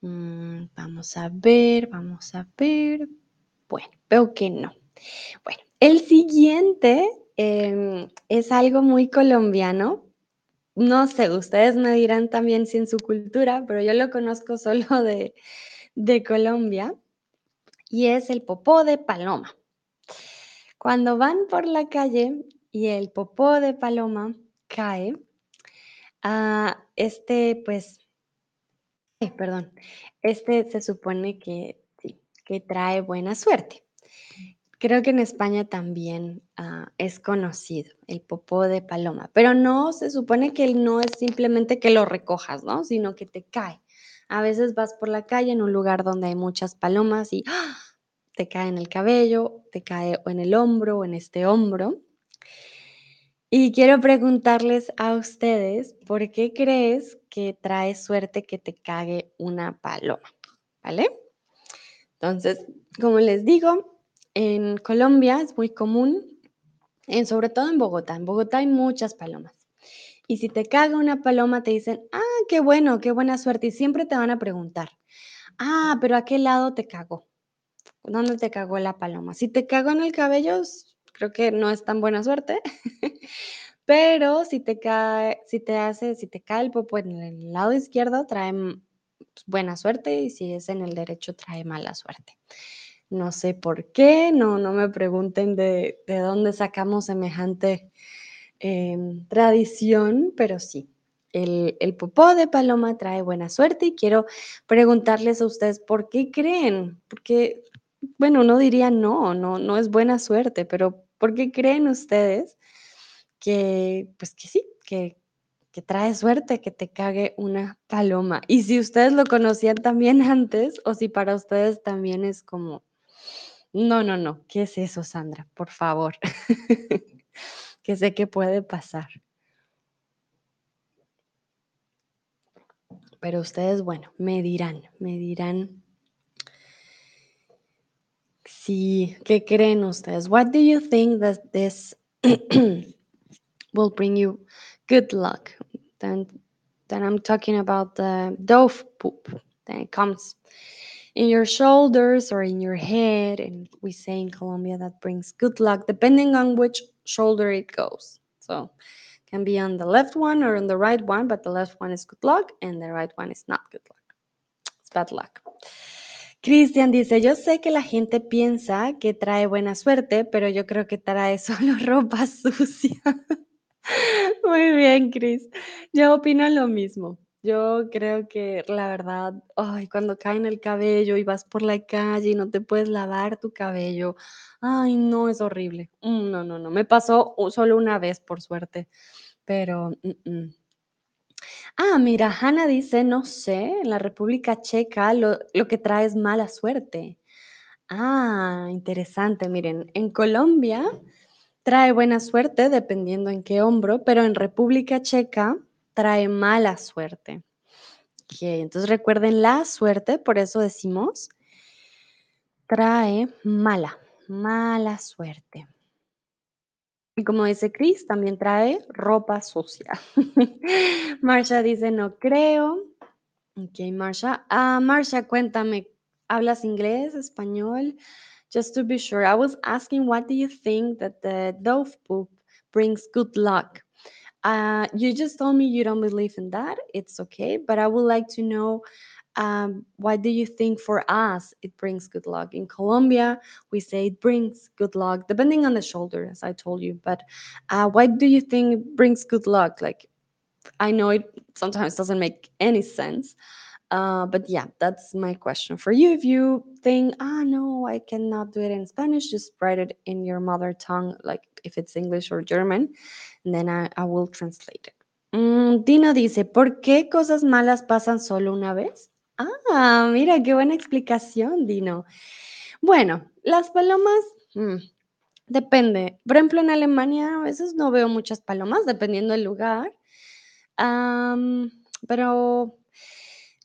Mm, vamos a ver, vamos a ver. Bueno, veo que no. Bueno, el siguiente em, es algo muy colombiano. No sé, ustedes me dirán también si en su cultura, pero yo lo conozco solo de, Colombia y es el popó de paloma. Cuando van por la calle y el popó de paloma cae, ah, este pues, ay, perdón, este se supone que, sí, que trae buena suerte. Creo que en España también ah, es conocido el popó de paloma, pero no se supone que no es simplemente que lo recojas, ¿no? Sino que te cae. A veces vas por la calle en un lugar donde hay muchas palomas y ¡ah! te cae en el cabello, te cae en el hombro o en este hombro. Y quiero preguntarles a ustedes, ¿por qué crees que trae suerte que te cague una paloma? ¿Vale? Entonces, como les digo, en Colombia es muy común, en, sobre todo en Bogotá. En Bogotá hay muchas palomas. Y si te caga una paloma, te dicen, ah, qué bueno, qué buena suerte. Y siempre te van a preguntar, ah, pero ¿a qué lado te cagó? ¿Dónde te cagó la paloma? Si te cagó en el cabello, creo que no es tan buena suerte. Pero si te cae, si te hace, si te cae el popo en el lado izquierdo, trae pues, buena suerte y si es en el derecho, trae mala suerte. No sé por qué, no, no me pregunten de, de dónde sacamos semejante em, tradición, pero sí, el, el, popó de paloma trae buena suerte y quiero preguntarles a ustedes por qué creen, porque, bueno, uno diría no, no, no es buena suerte, pero ¿por qué creen ustedes que, pues que sí, que, que trae suerte que te cague una paloma? Y si ustedes lo conocían también antes o si para ustedes también es como, no, no, no, ¿qué es eso, Sandra? Por favor, que sé que puede pasar. Pero ustedes, bueno, me dirán, me dirán Sí, ¿qué creen ustedes? What do you think that this will bring you good luck? Then, then I'm talking about the dove poop. Then it comes in your shoulders or in your head, and we say in Colombia that brings good luck, depending on which shoulder it goes. So, can be on the left one or on the right one, but the left one is good luck, and the right one is not good luck. It's bad luck. Cristian dice, yo sé que la gente piensa que trae buena suerte, pero yo creo que trae solo ropa sucia. Muy bien, Cris. Yo opino lo mismo. Yo creo que la verdad, ay, cuando cae en el cabello y vas por la calle y no te puedes lavar tu cabello, ay, no, es horrible. Mm, no, no, no. Me pasó solo una vez, por suerte, pero... Mm, mm. Ah, mira, Hanna dice, no sé, en la República Checa lo, lo que trae es mala suerte. Ah, interesante. Miren, en Colombia trae buena suerte dependiendo en qué hombro, pero en República Checa trae mala suerte. Ok, entonces recuerden la suerte, por eso decimos trae mala, mala suerte. Y como dice Chris, también trae ropa sucia. Marsha dice, no creo. Ok, Marsha. Ah, Marsha, cuéntame, ¿hablas inglés, español? Just to be sure, I was asking, what do you think that the dove poop brings good luck? Uh, you just told me you don't believe in that. It's okay, but I would like to know um, why do you think for us it brings good luck? In Colombia, we say it brings good luck, depending on the shoulder, as I told you. But uh, why do you think it brings good luck? Like, I know it sometimes doesn't make any sense. Uh, but yeah, that's my question for you. If you think, ah, no, I cannot do it in Spanish, just write it in your mother tongue, like if it's English or German, and then I, will translate it. Mm, Dino dice, ¿por qué cosas malas pasan solo una vez? Ah, mira, qué buena explicación, Dino. Bueno, las palomas, mm, Depende. Por ejemplo, en Alemania a veces no veo muchas palomas, dependiendo del lugar. Pero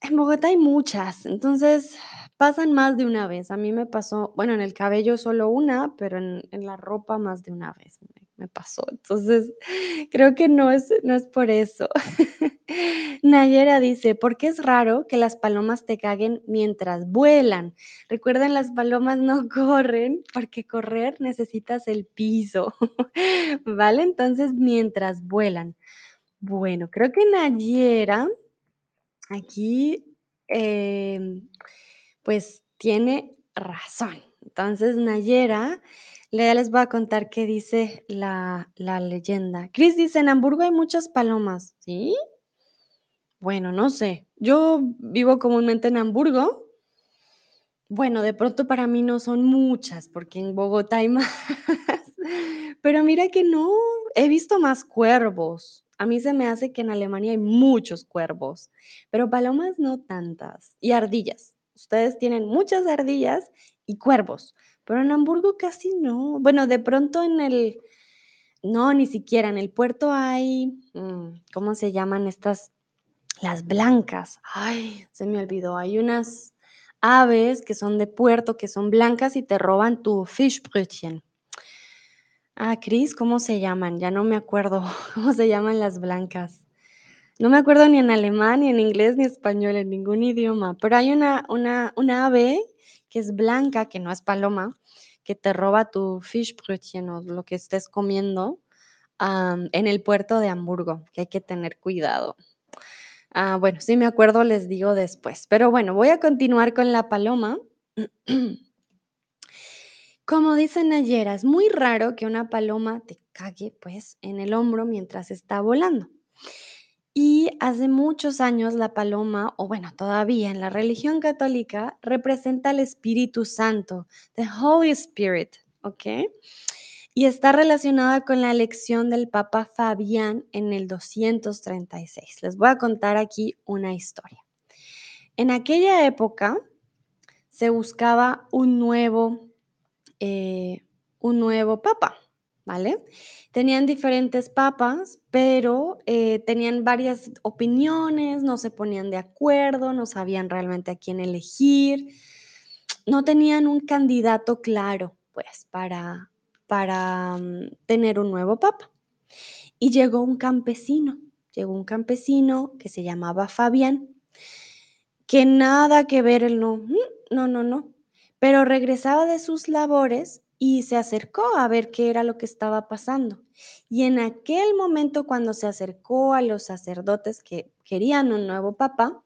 en Bogotá hay muchas, entonces pasan más de una vez. A mí me pasó, bueno, en el cabello solo una, pero en, en la ropa más de una vez me, pasó. Entonces, creo que no es, no es por eso. Nayera dice, ¿por qué es raro que las palomas te caguen mientras vuelan? Recuerden, las palomas no corren porque correr necesitas el piso, ¿vale? Entonces, mientras vuelan. Bueno, creo que Nayera aquí, em, pues tiene razón. Entonces, Nayera, le les voy a contar qué dice la, la leyenda. Chris dice, en Hamburgo hay muchas palomas, ¿sí? Bueno, no sé. Yo vivo comúnmente en Hamburgo. Bueno, de pronto para mí no son muchas, porque en Bogotá hay más. Pero mira que no, he visto más cuervos. A mí se me hace que en Alemania hay muchos cuervos, pero palomas no tantas. Y ardillas. Ustedes tienen muchas ardillas y cuervos, pero en Hamburgo casi no. Bueno, de pronto en el, no, ni siquiera en el puerto hay, mm, ¿cómo se llaman estas? Las blancas. Ay, se me olvidó. Hay unas aves que son de puerto, que son blancas y te roban tu Fischbrötchen. Ah, Cris, ¿cómo se llaman? Ya no me acuerdo cómo se llaman las blancas. No me acuerdo ni en alemán, ni en inglés, ni español, en ningún idioma, pero hay una, una, una ave que es blanca, que no es paloma, que te roba tu Fischbrötchen o lo que estés comiendo en el puerto de Hamburgo, que hay que tener cuidado. Ah, bueno, si me acuerdo, les digo después. Pero bueno, voy a continuar con la paloma. Como dice Nayera, es muy raro que una paloma te cague pues en el hombro mientras está volando. Y hace muchos años la paloma, o bueno, todavía en la religión católica, representa al Espíritu Santo, the Holy Spirit, ¿ok? Y está relacionada con la elección del Papa Fabián en el 236. Les voy a contar aquí una historia. En aquella época se buscaba un nuevo eh, un nuevo papa, ¿vale? Tenían diferentes papas, pero eh, tenían varias opiniones, no se ponían de acuerdo, no sabían realmente a quién elegir, no tenían un candidato claro, pues, para, para um, tener un nuevo papa. Y llegó un campesino, llegó un campesino que se llamaba Fabián, que nada que ver el no, mm, no, no, no, pero regresaba de sus labores y se acercó a ver qué era lo que estaba pasando. Y en aquel momento, cuando se acercó a los sacerdotes que querían un nuevo papa,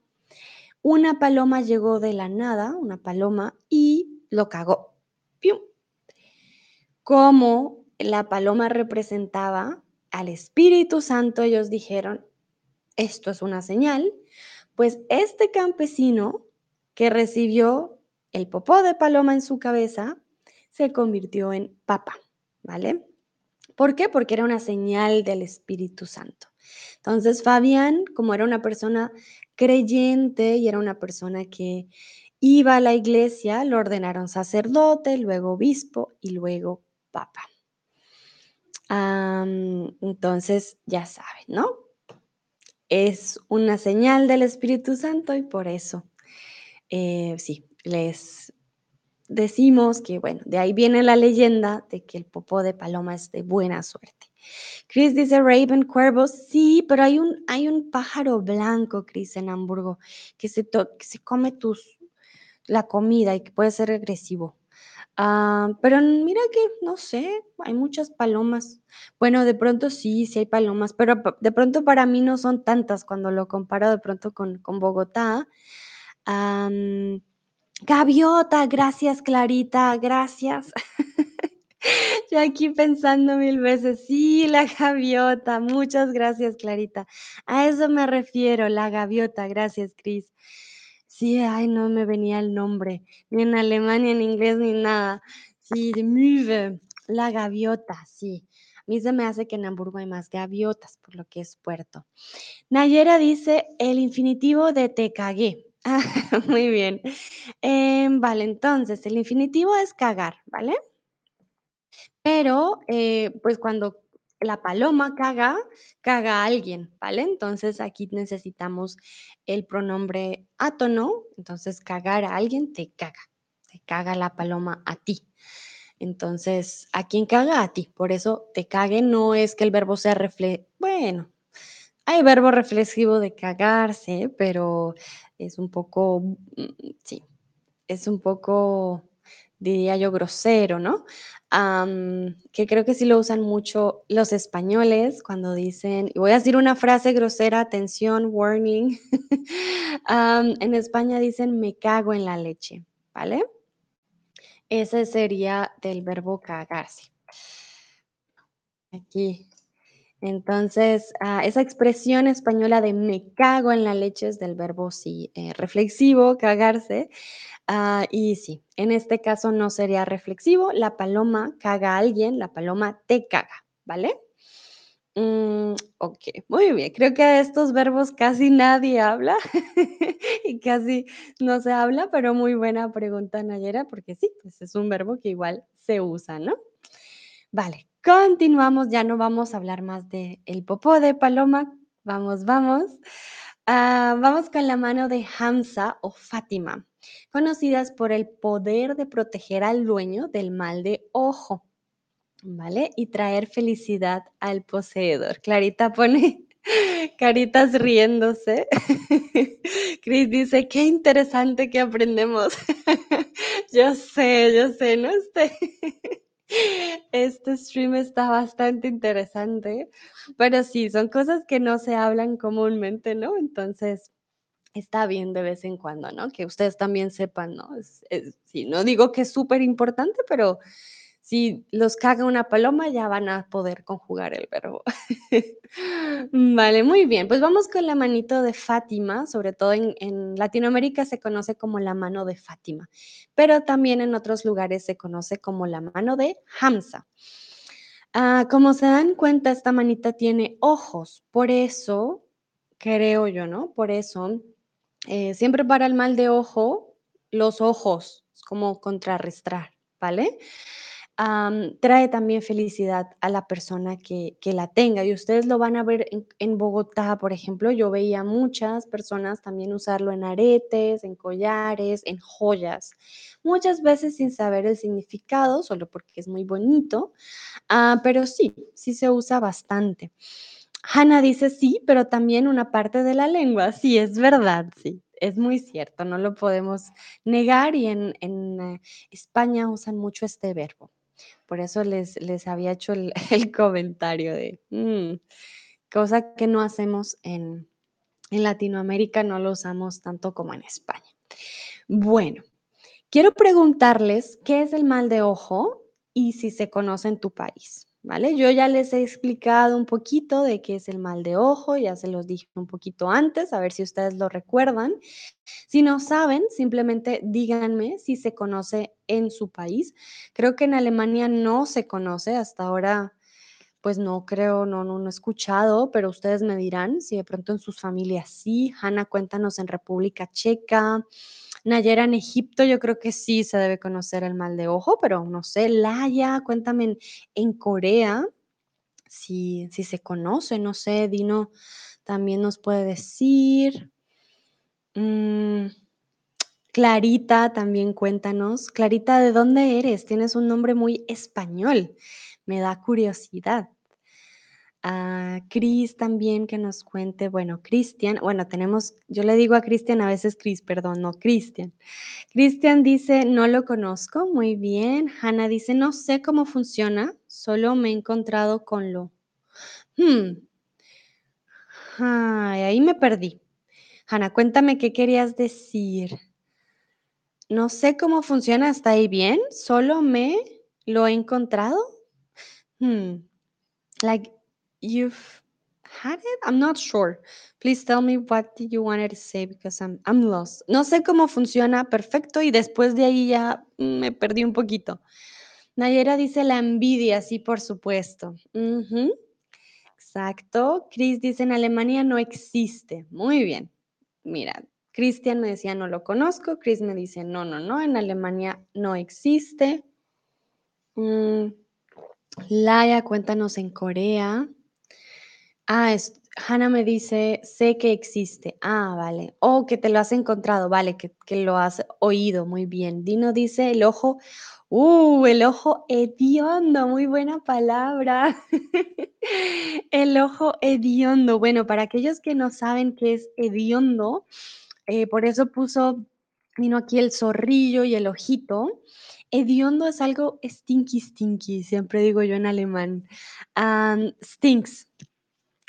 una paloma llegó de la nada, una paloma, y lo cagó. ¡Pium! Como la paloma representaba al Espíritu Santo, ellos dijeron, esto es una señal, pues este campesino que recibió el popó de paloma en su cabeza se convirtió en papa, ¿vale? ¿Por qué? Porque era una señal del Espíritu Santo. Entonces, Fabián, como era una persona creyente y era una persona que iba a la iglesia, lo ordenaron sacerdote, luego obispo y luego papa. entonces, ya saben, ¿no? Es una señal del Espíritu Santo y por eso, eh, sí, les decimos que, bueno, de ahí viene la leyenda de que el popó de paloma es de buena suerte. Chris dice Raven Cuervo, sí, pero hay un, hay un pájaro blanco, Chris, en Hamburgo, que se, que se come tus, la comida y que puede ser agresivo. Ah, pero mira que, no sé, hay muchas palomas. Bueno, de pronto sí, sí hay palomas, pero de pronto para mí no son tantas cuando lo comparo de pronto con, con Bogotá. Gaviota, gracias Clarita, gracias. Yo aquí pensando mil veces, sí, la gaviota, muchas gracias Clarita. A eso me refiero, la gaviota, gracias Cris. Sí, ay, no me venía el nombre, ni en alemán, ni en inglés, ni nada. Sí, de la gaviota, sí. A mí se me hace que en Hamburgo hay más gaviotas, por lo que es puerto. Nayera dice el infinitivo de te cagué. Muy bien. Em, vale, entonces el infinitivo es cagar, ¿vale? Pero, eh, pues, cuando la paloma caga, caga a alguien, ¿vale? Entonces, aquí necesitamos el pronombre átono, entonces, cagar a alguien te caga, te caga la paloma a ti. Entonces, ¿a quién caga? A ti. Por eso, te cague no es que el verbo sea refle bueno, hay verbo reflexivo de cagarse, pero es un poco, mm, sí, es un poco, diría yo, grosero, ¿no? Que creo que sí lo usan mucho los españoles cuando dicen y voy a decir una frase grosera, atención, warning. En España dicen: "Me cago en la leche", ¿vale? Ese sería del verbo cagarse. Aquí. Entonces, ah, esa expresión española de me cago en la leche es del verbo, sí, eh, reflexivo, cagarse. Ah, y sí, en este caso no sería reflexivo, la paloma caga a alguien, la paloma te caga, ¿vale? Mm, okey, muy bien. Creo que de estos verbos casi nadie habla y casi no se habla, pero muy buena pregunta, Nayera, porque sí, pues es un verbo que igual se usa, ¿no? Vale, continuamos, ya no vamos a hablar más de el popó de paloma. Vamos, vamos. Ah, vamos con la mano de Hamza o Fátima, conocidas por el poder de proteger al dueño del mal de ojo. ¿Vale? Y traer felicidad al poseedor. Clarita pone caritas riéndose. Cris dice: "Qué interesante que aprendemos". Yo sé, yo sé, ¿no? Este este stream está bastante interesante, pero sí, son cosas que no se hablan comúnmente, ¿no? Entonces, está bien de vez en cuando, ¿no? Que ustedes también sepan, ¿no? Es sí, no digo que es superimportante, pero si los caga una paloma, ya van a poder conjugar el verbo. Vale, muy bien, pues vamos con la manito de Fátima, sobre todo en Latinoamérica se conoce como la mano de Fátima, pero también en otros lugares se conoce como la mano de Hamza. Ah, como se dan cuenta, esta manita tiene ojos, por eso, creo yo, ¿no? Por eso, eh, siempre para el mal de ojo, los ojos, es como contrarrestar, ¿vale? Trae también felicidad a la persona que que la tenga, y ustedes lo van a ver en en Bogotá, por ejemplo, yo veía muchas personas también usarlo en aretes, en collares, en joyas, muchas veces sin saber el significado, solo porque es muy bonito, ah, pero sí, sí se usa bastante. Hanna dice: "Sí, pero también una parte de la lengua". Sí, es verdad, sí, es muy cierto, no lo podemos negar, y en en, eh, España usan mucho este verbo. Por eso les les había hecho el comentario de, mm, cosa que no hacemos en en Latinoamérica, no lo usamos tanto como en España. Bueno, quiero preguntarles, ¿qué es el mal de ojo? Y si se conoce en tu país, ¿vale? Yo ya les he explicado un poquito de qué es el mal de ojo, ya se los dije un poquito antes, a ver si ustedes lo recuerdan. Si no saben, simplemente díganme si se conoce en su país. Creo que en Alemania no se conoce, hasta ahora, pues no creo, no no no he escuchado, pero ustedes me dirán si de pronto en sus familias sí. Hanna, cuéntanos en República Checa. Nayera, en Egipto, yo creo que sí se debe conocer el mal de ojo, pero no sé. Laya, cuéntame en en Corea si si se conoce, no sé, Dino también nos puede decir. Mm, Clarita, también cuéntanos. Clarita, ¿de dónde eres? Tienes un nombre muy español, me da curiosidad. Ah, Cris también que nos cuente, bueno, Cristian, bueno, tenemos yo le digo a Cristian a veces Cris, perdón, no, Cristian. Cristian dice: "No lo conozco", muy bien. Hanna dice: "No sé cómo funciona, solo me he encontrado con lo". Mm. Ay, ahí me perdí. Hanna, cuéntame qué querías decir. No sé cómo funciona, ¿hasta ahí bien? ¿Solo me lo he encontrado? Mm, like, you've had it? I'm not sure. Please tell me what you wanted to say because I'm I'm lost. No sé cómo funciona, perfecto, y después de ahí ya me perdí un poquito. Nayera dice: "La envidia", sí, por supuesto. Exacto. Cris dice: "En Alemania no existe". Muy bien. Mira, Cristian me decía: "No lo conozco". Cris me dice: "No, no, no, en Alemania no existe". Mm, Laia, cuéntanos en Corea. Ah, es, Hannah me dice, sé que existe. Ah, vale. O que te lo has encontrado, vale, que, que lo has oído, muy bien. Dino dice el ojo, uh, el ojo hediondo, muy buena palabra. el ojo hediondo. Bueno, para aquellos que no saben qué es hediondo, eh, por eso puso, vino aquí el zorrillo y el ojito. Hediondo es algo stinky, stinky, siempre digo yo en alemán. Stinks,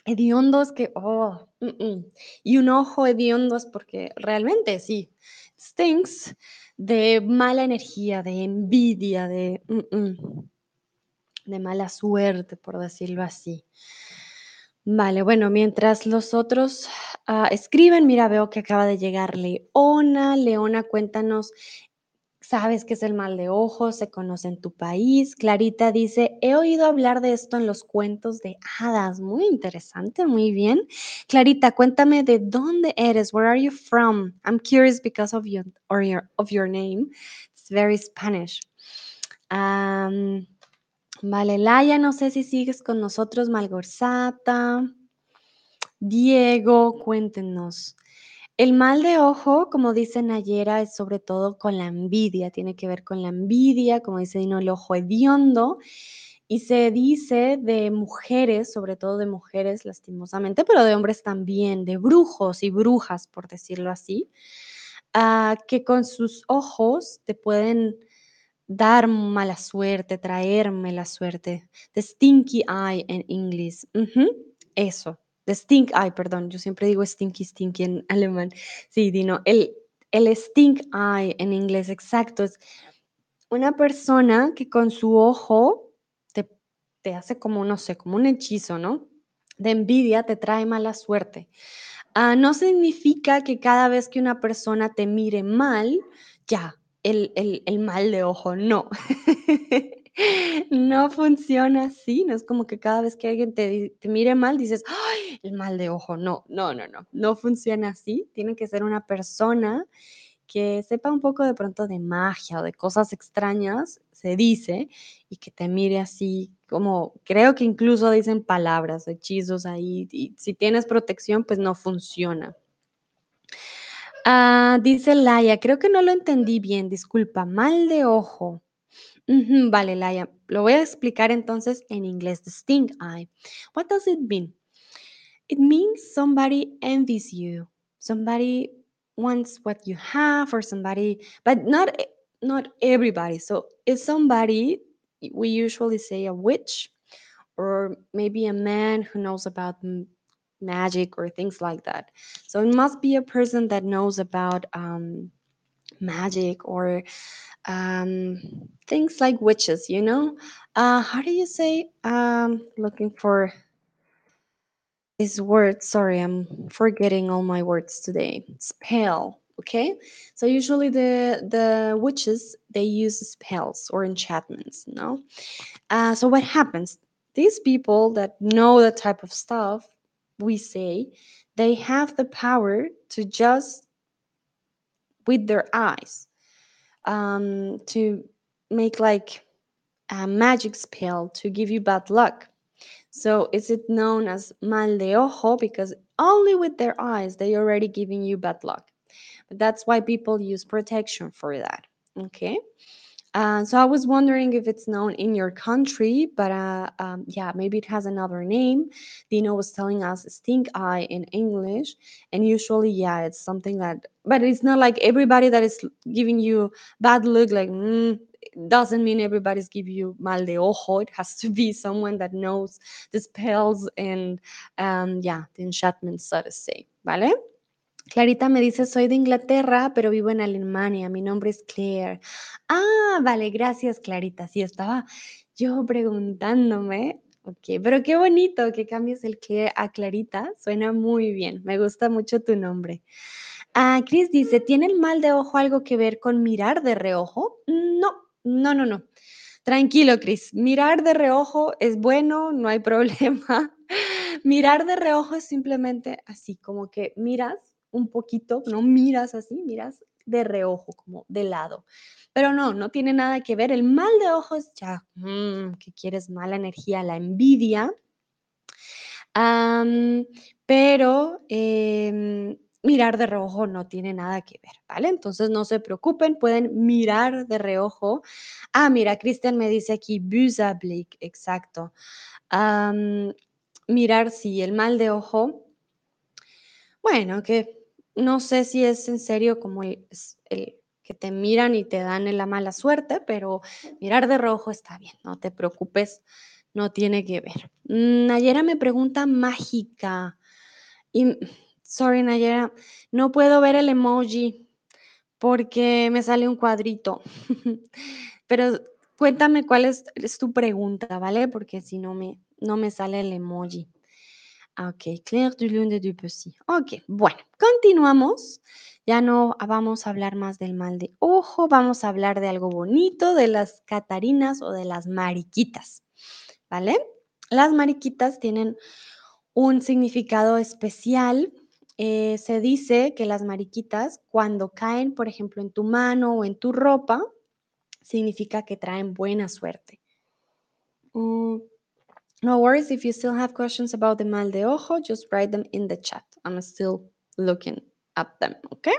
Hediondo es que, oh, mm, mm. Y un ojo hediondo es porque realmente sí, stinks de mala energía, de envidia, de, mm, de mala suerte, por decirlo así. Vale, bueno, mientras los otros ah, escriben, mira, veo que acaba de llegar Leona. Leona, cuéntanos ¿Sabes qué es el mal de ojo? ¿Se conoce en tu país? Clarita dice, he oído hablar de esto en los cuentos de hadas. Muy interesante, muy bien. Clarita, cuéntame de dónde eres. Where are you from? I'm curious because of your, or your, of your name. It's very Spanish. Vale, Laia, no sé si sigues con nosotros, Malgorzata. Diego, cuéntenos. El mal de ojo, como dice Nayera, es sobre todo con la envidia, tiene que ver con la envidia, como dice Dino, el ojo hediondo, y se dice de mujeres, sobre todo de mujeres lastimosamente, pero de hombres también, de brujos y brujas, por decirlo así, ah, que con sus ojos te pueden dar mala suerte, traer mala suerte. The stinky eye en inglés. Eso. The stink eye, perdón. Yo siempre digo stinky, stinky en alemán. Sí, Dino. El, el stink eye en inglés, exacto. Es una persona que con su ojo te, te hace como, no sé, como un hechizo, ¿no? De envidia te trae mala suerte. Ah, no significa que cada vez que una persona te mire mal, ya, el, el- el mal de ojo, no. No funciona así, no es como que cada vez que alguien te, mire mal dices, ¡ay, el mal de ojo! No, no, no, no, no funciona así. Tiene que ser una persona que sepa un poco de pronto de magia o de cosas extrañas, se dice, y que te mire así como, creo que incluso dicen palabras, hechizos ahí, y si tienes protección, pues no funciona. Ah, dice Laia, creo que no lo entendí bien, disculpa, mal de ojo. Ujú, vale, Laia, lo voy a explicar entonces en inglés, the sting eye. What does it mean? It means somebody envies you. Somebody wants what you have or somebody, but not not everybody. So if somebody, we usually say a witch or maybe a man who knows about magic or things like that. So it must be a person that knows about um, magic or um, things like witches, you know? Uh, how do you say? Um, looking for this word. Sorry, I'm forgetting all my words today. Spell. Okay, so usually the the witches they use spells or enchantments. No, uh, so what happens? These people that know that type of stuff, we say, they have the power to just with their eyes um, to make like a magic spell to give you bad luck. So is it known as mal de ojo because only with their eyes they already giving you bad luck. But that's why people use protection for that. Okay. Uh, so I was wondering if it's known in your country, but uh, um, yeah, maybe it has another name. Dino was telling us stink eye in English, and usually, yeah, it's something that, but it's not like everybody that is giving you bad look. Like mm, doesn't mean everybody's giving you mal de ojo. It has to be someone that knows the spells and, um, yeah, the enchantments, so to say. ¿Vale? Clarita me dice, soy de Inglaterra, pero vivo en Alemania. Mi nombre es Claire. Ah, vale, gracias, Clarita. Sí, estaba yo preguntándome. Ok, pero qué bonito que cambies el Claire a Clarita. Suena muy bien. Me gusta mucho tu nombre. Ah, Chris dice, ¿tiene el mal de ojo algo que ver con mirar de reojo? No, no, no, no. Tranquilo, Chris. Mirar de reojo es bueno, no hay problema. Mirar de reojo es simplemente así, como que miras un poquito, no miras así, miras de reojo, como de lado. Pero no, no tiene nada que ver. El mal de ojos ya, mm, que quieres mala energía, la envidia. pero em, mirar de reojo no tiene nada que ver, ¿vale? Entonces no se preocupen, pueden mirar de reojo. Ah, mira, Cristian me dice aquí, Blick, exacto. mirar, sí, el mal de ojo. Bueno, que no sé si es en serio como el, que te miran y te dan la mala suerte, pero mirar de rojo está bien, no te preocupes, no tiene que ver. Nayera me pregunta mágica. Y Sorry, Nayera, no puedo ver el emoji porque me sale un cuadrito. Pero cuéntame cuál es, tu pregunta, ¿vale? Porque si no me, no me sale el emoji. Ah, ok, Claire du Lune de Dupussy. Ok, bueno, continuamos. Ya no vamos a hablar más del mal de ojo, vamos a hablar de algo bonito, de las catarinas o de las mariquitas, ¿vale? Las mariquitas tienen un significado especial eh, se dice que las mariquitas, cuando caen, por ejemplo, en tu mano o en tu ropa, significa que traen buena suerte. Mm, no worries if you still have questions about the mal de ojo, just write them in the chat. I'm still looking at them, okay?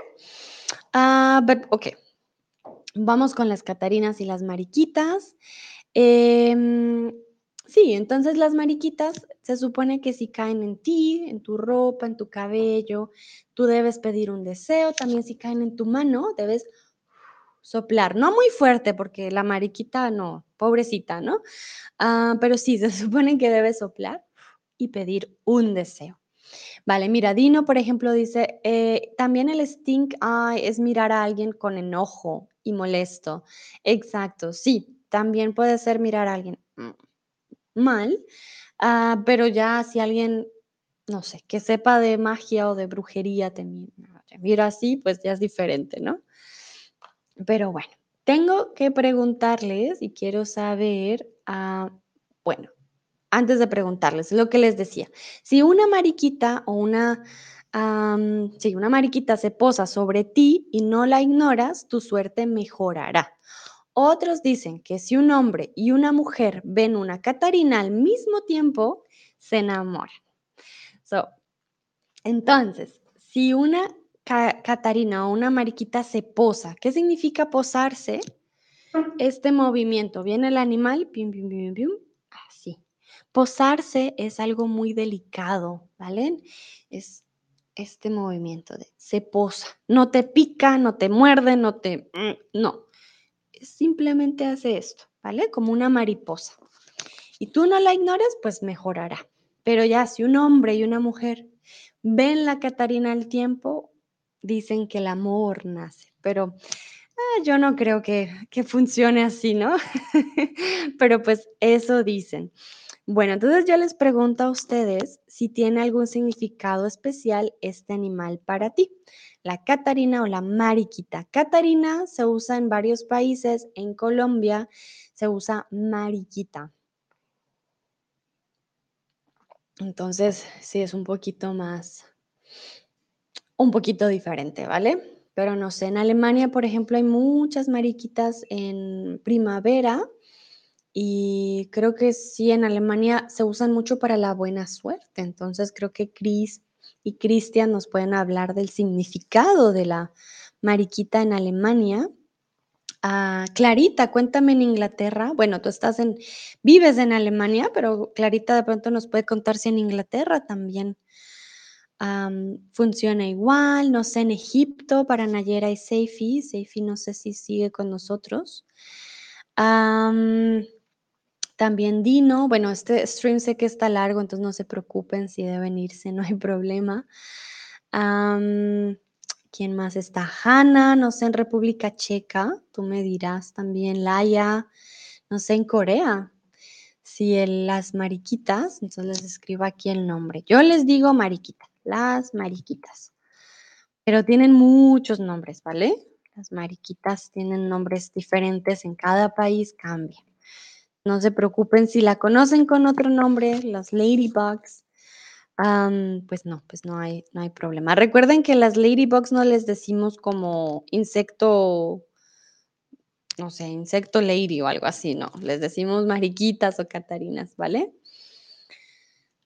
Uh, but okay. Vamos con las catarinas y las mariquitas. Eh, Sí, entonces las mariquitas se supone que si caen en ti, en tu ropa, en tu cabello, tú debes pedir un deseo. También si caen en tu mano, debes soplar. No muy fuerte porque la mariquita no, pobrecita, ¿no? Ah, pero sí, se supone que debes soplar y pedir un deseo. Vale, mira, Dino, por ejemplo, dice, eh, también el stink eye es mirar a alguien con enojo y molesto. Exacto, sí, también puede ser mirar a alguien. Mm, mal, ah, pero ya si alguien, no sé, que sepa de magia o de brujería te mira así, pues ya es diferente, ¿no? Pero bueno, tengo que preguntarles y quiero saber, ah, bueno, antes de preguntarles, lo que les decía, si una mariquita o una, si una mariquita se posa sobre ti y no la ignoras, tu suerte mejorará. Otros dicen que si un hombre y una mujer ven una Catarina al mismo tiempo, se enamoran. So, entonces, si una Catarina o una mariquita se posa, ¿qué significa posarse? Este movimiento, viene el animal, pim, pim, pim, pim, así. Posarse es algo muy delicado, ¿vale? Es este movimiento de se posa. No te pica, no te muerde, no te... Mm, no, simplemente hace esto, ¿vale? Como una mariposa. Y tú no la ignores, pues mejorará. Pero ya si un hombre y una mujer ven la Catarina al tiempo, dicen que el amor nace. Pero ah, yo no creo que, que funcione así, ¿no? Pero pues eso dicen. Bueno, entonces yo les pregunto a ustedes si tiene algún significado especial este animal para ti la catarina o la mariquita. Catarina se usa en varios países, en Colombia se usa mariquita. Entonces, sí, es un poquito más, un poquito diferente, ¿vale? Pero no sé, en Alemania, por ejemplo, hay muchas mariquitas en primavera y creo que sí, en Alemania se usan mucho para la buena suerte. Entonces, creo que Chris y Cristian nos pueden hablar del significado de la mariquita en Alemania. Ah, Clarita, cuéntame en Inglaterra. Bueno, tú estás en, vives en Alemania, pero Clarita de pronto nos puede contar si en Inglaterra también funciona igual. No sé, en Egipto para Nayera y Seifi. Seifi no sé si sigue con nosotros. También Dino, bueno, este stream sé que está largo, entonces no se preocupen si deben irse, no hay problema. ¿Quién más está? Hanna, no sé, en República Checa, tú me dirás también, Laia, no sé, en Corea. Si las mariquitas, entonces les escribo aquí el nombre. Yo les digo mariquita, las mariquitas. Pero tienen muchos nombres, ¿vale? Las mariquitas tienen nombres diferentes, en cada país cambian. No se preocupen si la conocen con otro nombre, las ladybugs. Am, pues no, pues no hay no hay problema. Recuerden que las ladybugs no les decimos como insecto no sé, insecto lady o algo así, no, les decimos mariquitas o catarinas, ¿vale?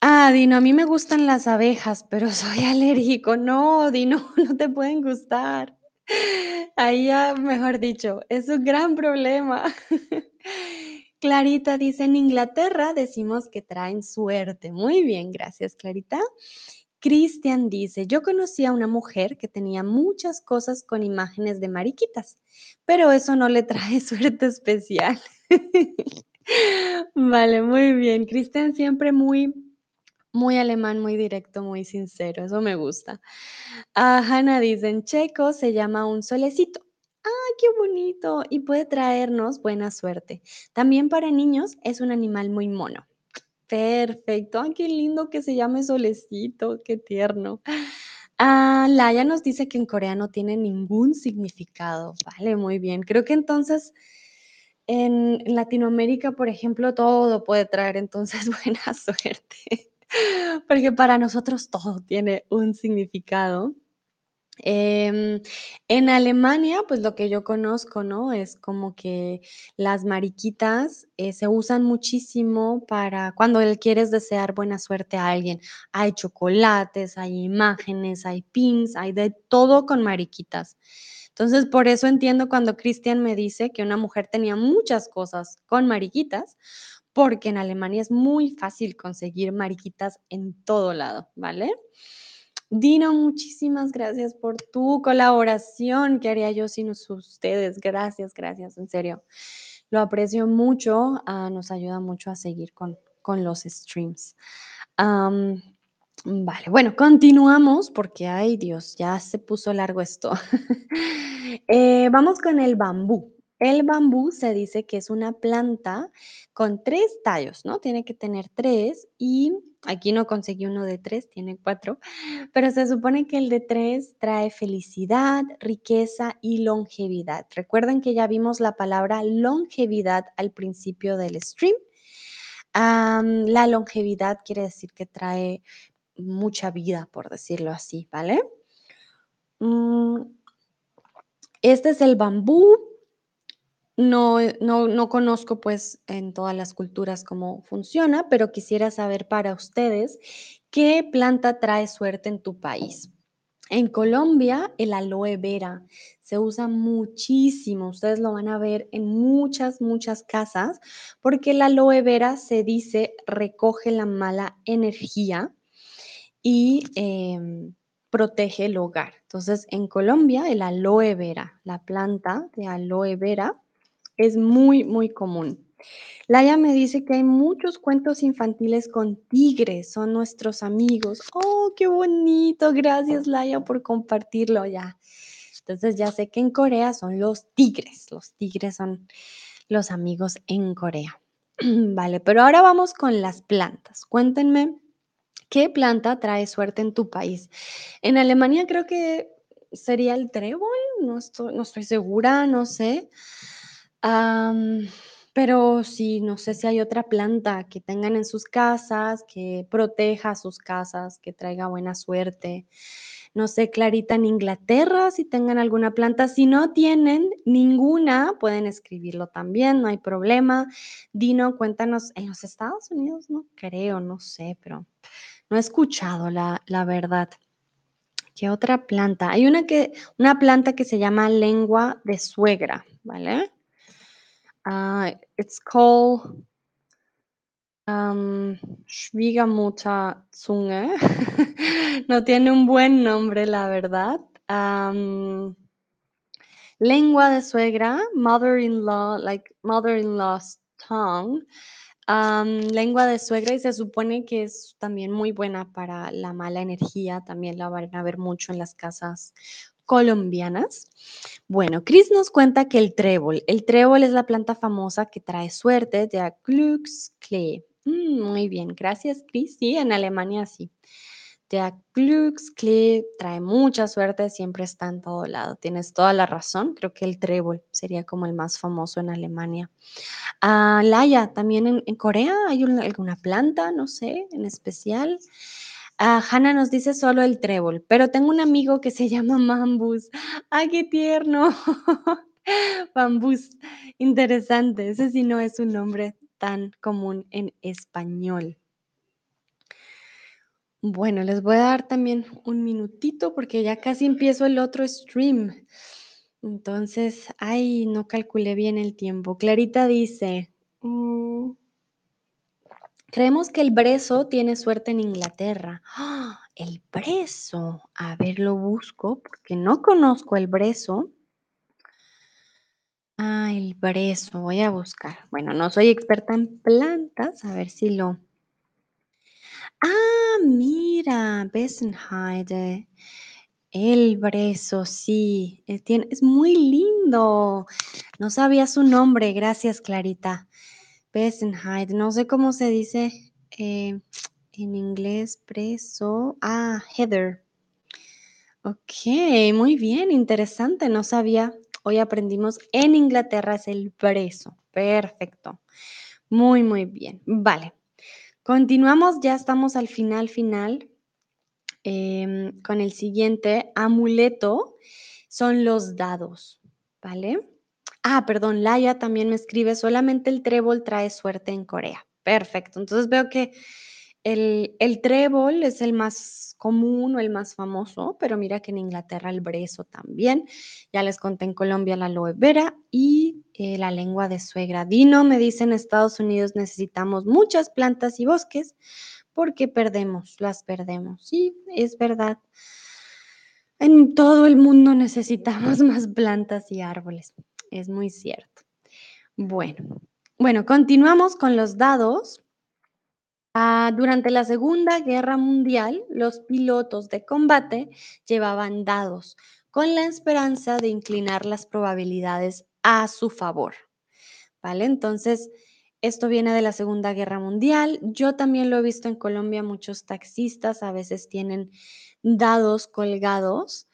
Ah, Dino, a mí me gustan las abejas, pero soy alérgico. No, Dino, no te pueden gustar. Ahí ya, mejor dicho, es un gran problema. Clarita dice, en Inglaterra decimos que traen suerte. Muy bien, gracias, Clarita. Cristian dice, yo conocí a una mujer que tenía muchas cosas con imágenes de mariquitas, pero eso no le trae suerte especial. Vale, muy bien. Cristian siempre muy, muy alemán, muy directo, muy sincero. Eso me gusta. Ah, Hanna dice, en checo se llama un solecito. ¡Ay, qué bonito! Y puede traernos buena suerte. También para niños es un animal muy mono. Perfecto. Ay, qué lindo que se llame solecito, qué tierno. Ah, Laia nos dice que en Corea no tiene ningún significado. Vale, muy bien. Creo que entonces en Latinoamérica, por ejemplo, todo puede traer entonces buena suerte, porque para nosotros todo tiene un significado. Em, en Alemania, pues lo que yo conozco, ¿no? Es como que las mariquitas eh, se usan muchísimo para cuando le quieres desear buena suerte a alguien. Hay chocolates, hay imágenes, hay pins, hay de todo con mariquitas. Entonces, por eso entiendo cuando Cristian me dice que una mujer tenía muchas cosas con mariquitas, porque en Alemania es muy fácil conseguir mariquitas en todo lado, ¿vale? Dino, muchísimas gracias por tu colaboración. ¿Qué haría yo sin ustedes? Gracias, gracias, en serio. Lo aprecio mucho, ah, nos ayuda mucho a seguir con, con los streams. Am, vale, bueno, continuamos porque, ay Dios, ya se puso largo esto. Eh, vamos con el bambú. El bambú se dice que es una planta con tres tallos, ¿no? Tiene que tener tres y aquí no conseguí uno de tres, tiene cuatro, pero se supone que el de tres trae felicidad, riqueza y longevidad. Recuerden que ya vimos la palabra longevidad al principio del stream. Am, la longevidad quiere decir que trae mucha vida, por decirlo así, ¿vale? Mm, este es el bambú. No, eh, no, no conozco pues en todas las culturas cómo funciona, pero quisiera saber para ustedes qué planta trae suerte en tu país. En Colombia, el aloe vera se usa muchísimo. Ustedes lo van a ver en muchas, muchas casas, porque el aloe vera se dice recoge la mala energía y em, protege el hogar. Entonces, en Colombia, el aloe vera, la planta de aloe vera, es muy, muy común. Laia me dice que hay muchos cuentos infantiles con tigres, son nuestros amigos. ¡Oh, qué bonito! Gracias, Laia, por compartirlo ya. Entonces ya sé que en Corea son los tigres, los tigres son los amigos en Corea. vale, pero ahora vamos con las plantas. Cuéntenme, ¿qué planta trae suerte en tu país? En Alemania creo que sería el trébol, no estoy, no estoy segura, no sé. Pero sí, no sé si hay otra planta que tengan en sus casas, que proteja sus casas, que traiga buena suerte. No sé, Clarita, en Inglaterra, si tengan alguna planta. Si no tienen ninguna, pueden escribirlo también, no hay problema. Dino, cuéntanos, en los Estados Unidos, no creo, no sé, pero no he escuchado la, la verdad. ¿Qué otra planta? Hay una, que, una planta que se llama lengua de suegra, ¿vale? Uh, it's called um, no tiene un buen nombre, la verdad. Um, lengua de suegra, mother-in-law, like mother-in-law's tongue. Um, lengua de suegra y se supone que es también muy buena para la mala energía, también la van a ver mucho en las casas colombianas. Bueno, Chris nos cuenta que el trébol, el trébol es la planta famosa que trae suerte, de Glücksklee. Mm, muy bien, gracias Chris. Sí, en Alemania sí. Der Glücksklee trae mucha suerte, siempre está en todo lado. Tienes toda la razón. Creo que el trébol sería como el más famoso en Alemania. Ah, Laia, también en, Corea hay una, alguna planta, no sé, en especial. Ah, Hannah nos dice solo el trébol, pero tengo un amigo que se llama Mambus. ¡Ay, qué tierno! Bambús, interesante. Ese sí no es un nombre tan común en español. Bueno, les voy a dar también un minutito porque ya casi empiezo el otro stream. Entonces, ay, no calculé bien el tiempo. Clarita dice, mm, creemos que el brezo tiene suerte en Inglaterra. ¡Ah! El brezo. A ver, lo busco porque no conozco el brezo. Ah, el brezo, voy a buscar. Bueno, no soy experta en plantas, a ver si lo... Ah, mira, Besenheide. El brezo, sí, eh, es muy lindo. No sabía su nombre, gracias Clarita. Besenheide, no sé cómo se dice eh, en inglés, brezo. Ah, Heather. Ok, muy bien, interesante, no sabía Hoy aprendimos en Inglaterra es el brezo. Perfecto. Muy, muy bien. Vale. Continuamos, ya estamos al final, final. Em, con el siguiente amuleto son los dados, ¿vale? Ah, perdón, Laia también me escribe, solamente el trébol trae suerte en Corea. Perfecto, entonces veo que el, el trébol es el más común o el más famoso, pero mira que en Inglaterra el brezo también. Ya les conté en Colombia la aloe vera y eh, la lengua de suegra. Dino me dice en Estados Unidos necesitamos muchas plantas y bosques porque perdemos, las perdemos. Sí, es verdad. En todo el mundo necesitamos más plantas y árboles. Es muy cierto. Bueno, bueno, continuamos con los dados. Ah, durante la Segunda Guerra Mundial, los pilotos de combate llevaban dados con la esperanza de inclinar las probabilidades a su favor. ¿Vale? Entonces, esto viene de la Segunda Guerra Mundial. Yo también lo he visto en Colombia, muchos taxistas a veces tienen dados colgados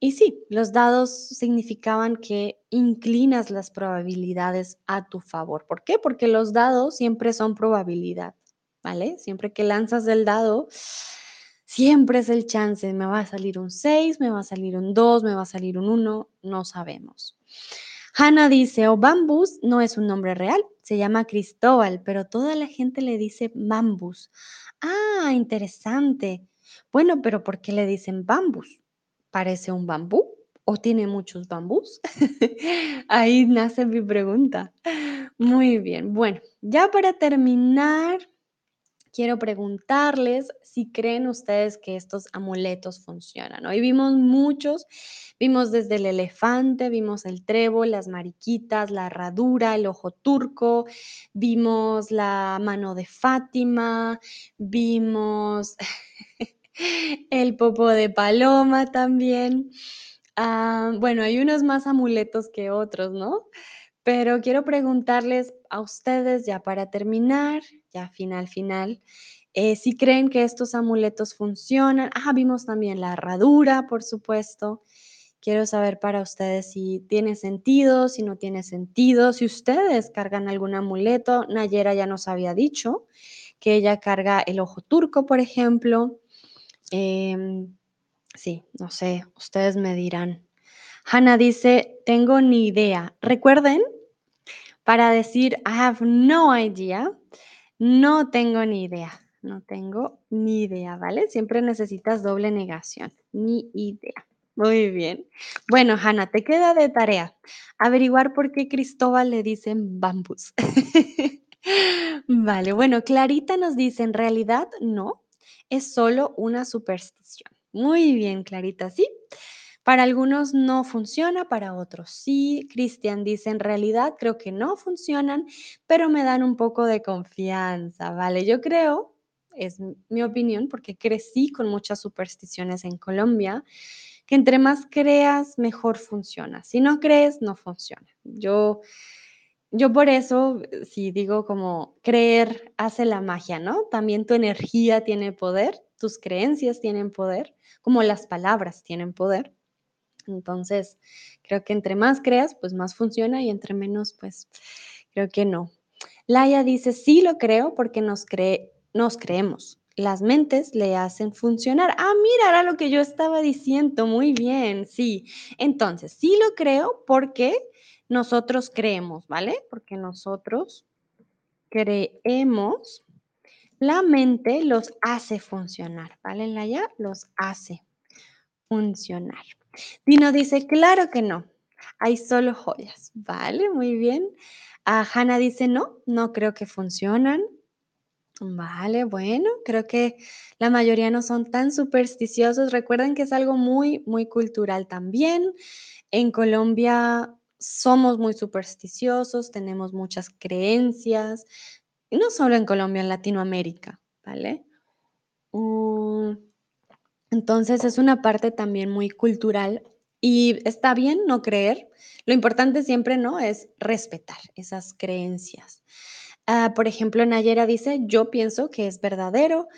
y sí, los dados significaban que inclinas las probabilidades a tu favor. ¿Por qué? Porque los dados siempre son probabilidad, ¿vale? Siempre que lanzas el dado, siempre es el chance. Me va a salir un 6, me va a salir un 2, me va a salir un 1, no sabemos. Hannah dice, o bambus no es un nombre real, se llama Cristóbal, pero toda la gente le dice bambus. Ah, interesante. Bueno, pero ¿por qué le dicen bambus? Parece un bambú o tiene muchos bambús? Ahí nace mi pregunta. Muy bien, bueno, ya para terminar, quiero preguntarles si creen ustedes que estos amuletos funcionan. Hoy vimos muchos, vimos desde el elefante, vimos el trébol, las mariquitas, la herradura, el ojo turco, vimos la mano de Fátima, vimos el popo de paloma también. Ah, bueno, hay unos más amuletos que otros, ¿no? Pero quiero preguntarles a ustedes, ya para terminar, ya final, final, eh, si creen que estos amuletos funcionan. Ah, vimos también la herradura, por supuesto. Quiero saber para ustedes si tiene sentido, si no tiene sentido, si ustedes cargan algún amuleto. Nayera ya nos había dicho que ella carga el ojo turco, por ejemplo. Em, sí, no sé, ustedes me dirán. Hannah dice, tengo ni idea. Recuerden, para decir I have no idea, no tengo ni idea. No tengo ni idea, ¿vale? Siempre necesitas doble negación. Ni idea. Muy bien. Bueno, Hannah, te queda de tarea averiguar por qué Cristóbal le dicen bambus. vale, bueno, Clarita nos dice, en realidad no, es solo una superstición. Muy bien, Clarita, ¿sí? Para algunos no funciona, para otros sí. Cristian dice, en realidad creo que no funcionan, pero me dan un poco de confianza, ¿vale? Yo creo, es mi opinión, porque crecí con muchas supersticiones en Colombia, que entre más creas, mejor funciona. Si no crees, no funciona. Yo yo por eso, eh, sí digo como creer hace la magia, ¿no? También tu energía tiene poder, tus creencias tienen poder, como las palabras tienen poder. Entonces, creo que entre más creas, pues más funciona y entre menos, pues creo que no. Laia dice, sí lo creo porque nos, cree, nos creemos. las mentes le hacen funcionar. Ah, mira, era lo que yo estaba diciendo. Muy bien, sí. Entonces, sí lo creo porque nosotros creemos, ¿vale? Porque nosotros creemos, la mente los hace funcionar, ¿vale, Laia? Los hace funcionar. Dino dice, claro que no, hay solo joyas, ¿vale? Muy bien. Ah, Hanna dice, no, no creo que funcionan. Vale, bueno, creo que la mayoría no son tan supersticiosos. Recuerden que es algo muy, muy cultural también. En Colombia somos muy supersticiosos, tenemos muchas creencias, y no solo en Colombia, en Latinoamérica, ¿vale? Mm, entonces es una parte también muy cultural y está bien no creer. Lo importante siempre, ¿no? Es respetar esas creencias. Ah, por ejemplo, Nayera dice, yo pienso que es verdadero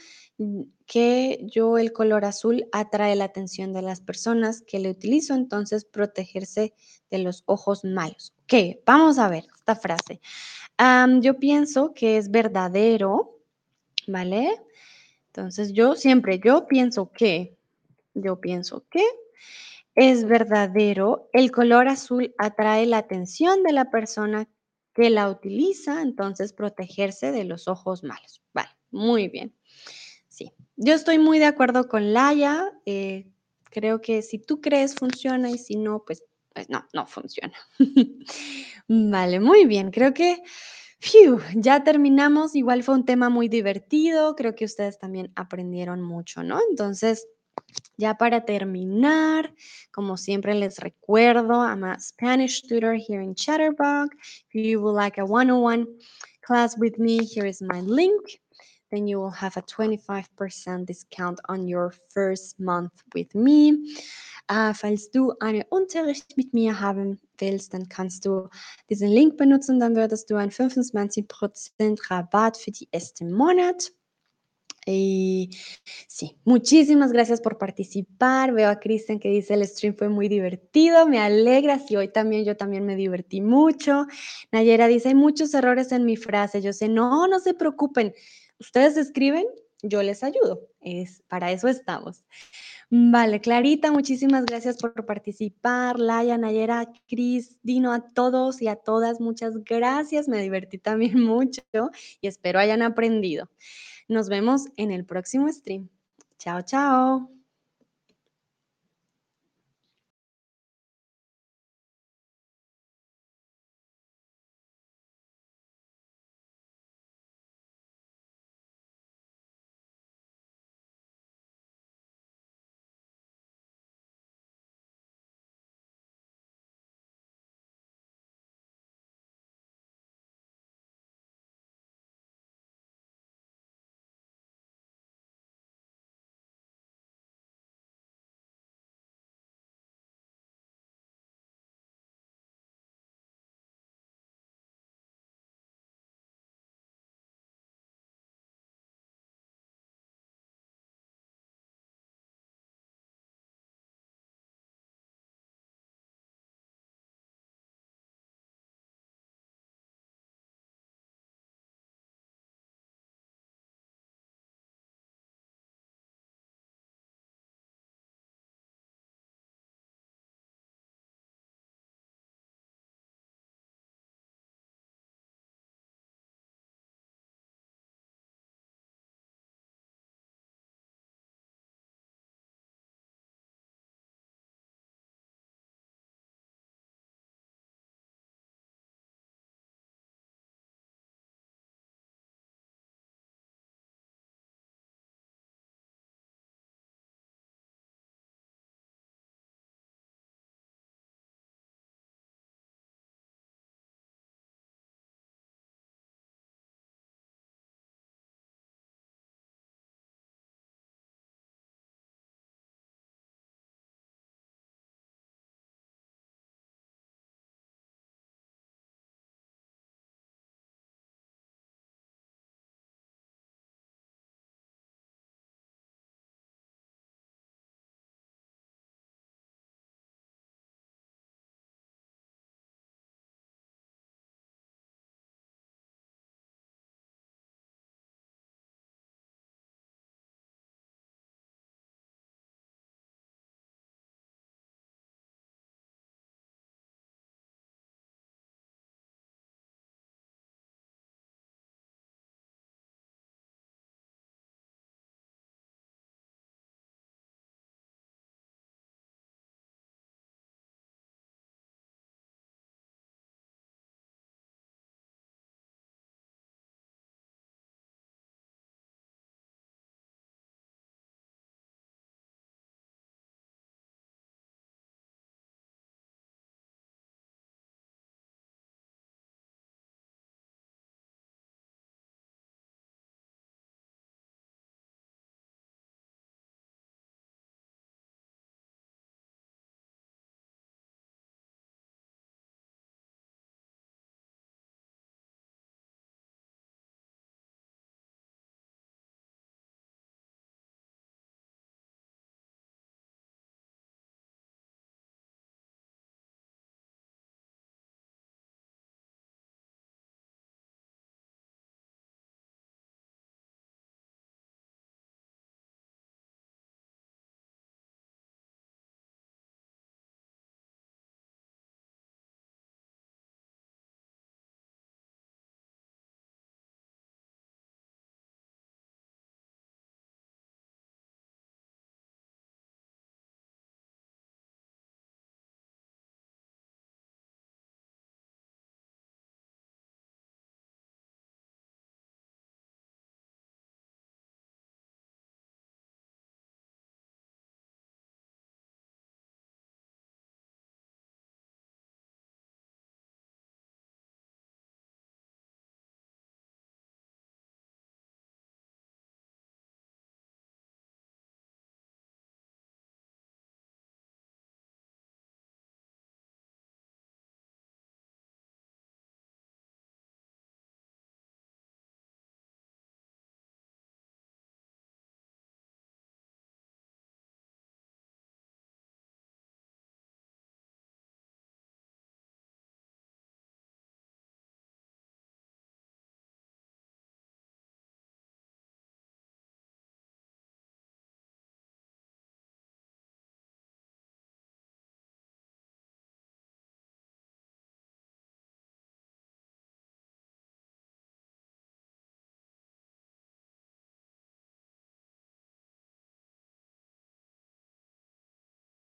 que yo el color azul atrae la atención de las personas que le utilizo, entonces protegerse de los ojos malos. Ok, vamos a ver esta frase. yo pienso que es verdadero, ¿vale? Entonces yo siempre, yo pienso que, yo pienso que es verdadero, el color azul atrae la atención de la persona que la utiliza, entonces protegerse de los ojos malos. Vale, muy bien. Yo estoy muy de acuerdo con Laia. Eh, creo que si tú crees funciona y si no, pues, pues no, no funciona. vale, muy bien. Creo que ya terminamos. Igual fue un tema muy divertido. Creo que ustedes también aprendieron mucho, ¿no? Entonces, ya para terminar, como siempre les recuerdo, I'm a Spanish tutor here in Chatterbox. If you would like a one-on-one class with me, here is my link. Then you will have a 25% discount on your first month with me. Uh, falls du einen Unterricht mit mir haben willst, dann kannst du diesen Link benutzen, dann würdest du einen 25% Rabatt für die ersten Monat. Y sí, muchísimas gracias por participar. Veo a Cristian que dice el stream fue muy divertido, me alegra. Sí, hoy también yo también me divertí mucho. Nayera dice, hay muchos errores en mi frase. Yo sé, no, no se preocupen. Ustedes escriben, yo les ayudo. Es, para eso estamos. Vale, Clarita, muchísimas gracias por participar. Laia, Nayera, Cris, Dino, a todos y a todas, muchas gracias. Me divertí también mucho y espero hayan aprendido. Nos vemos en el próximo stream. Chao, chao.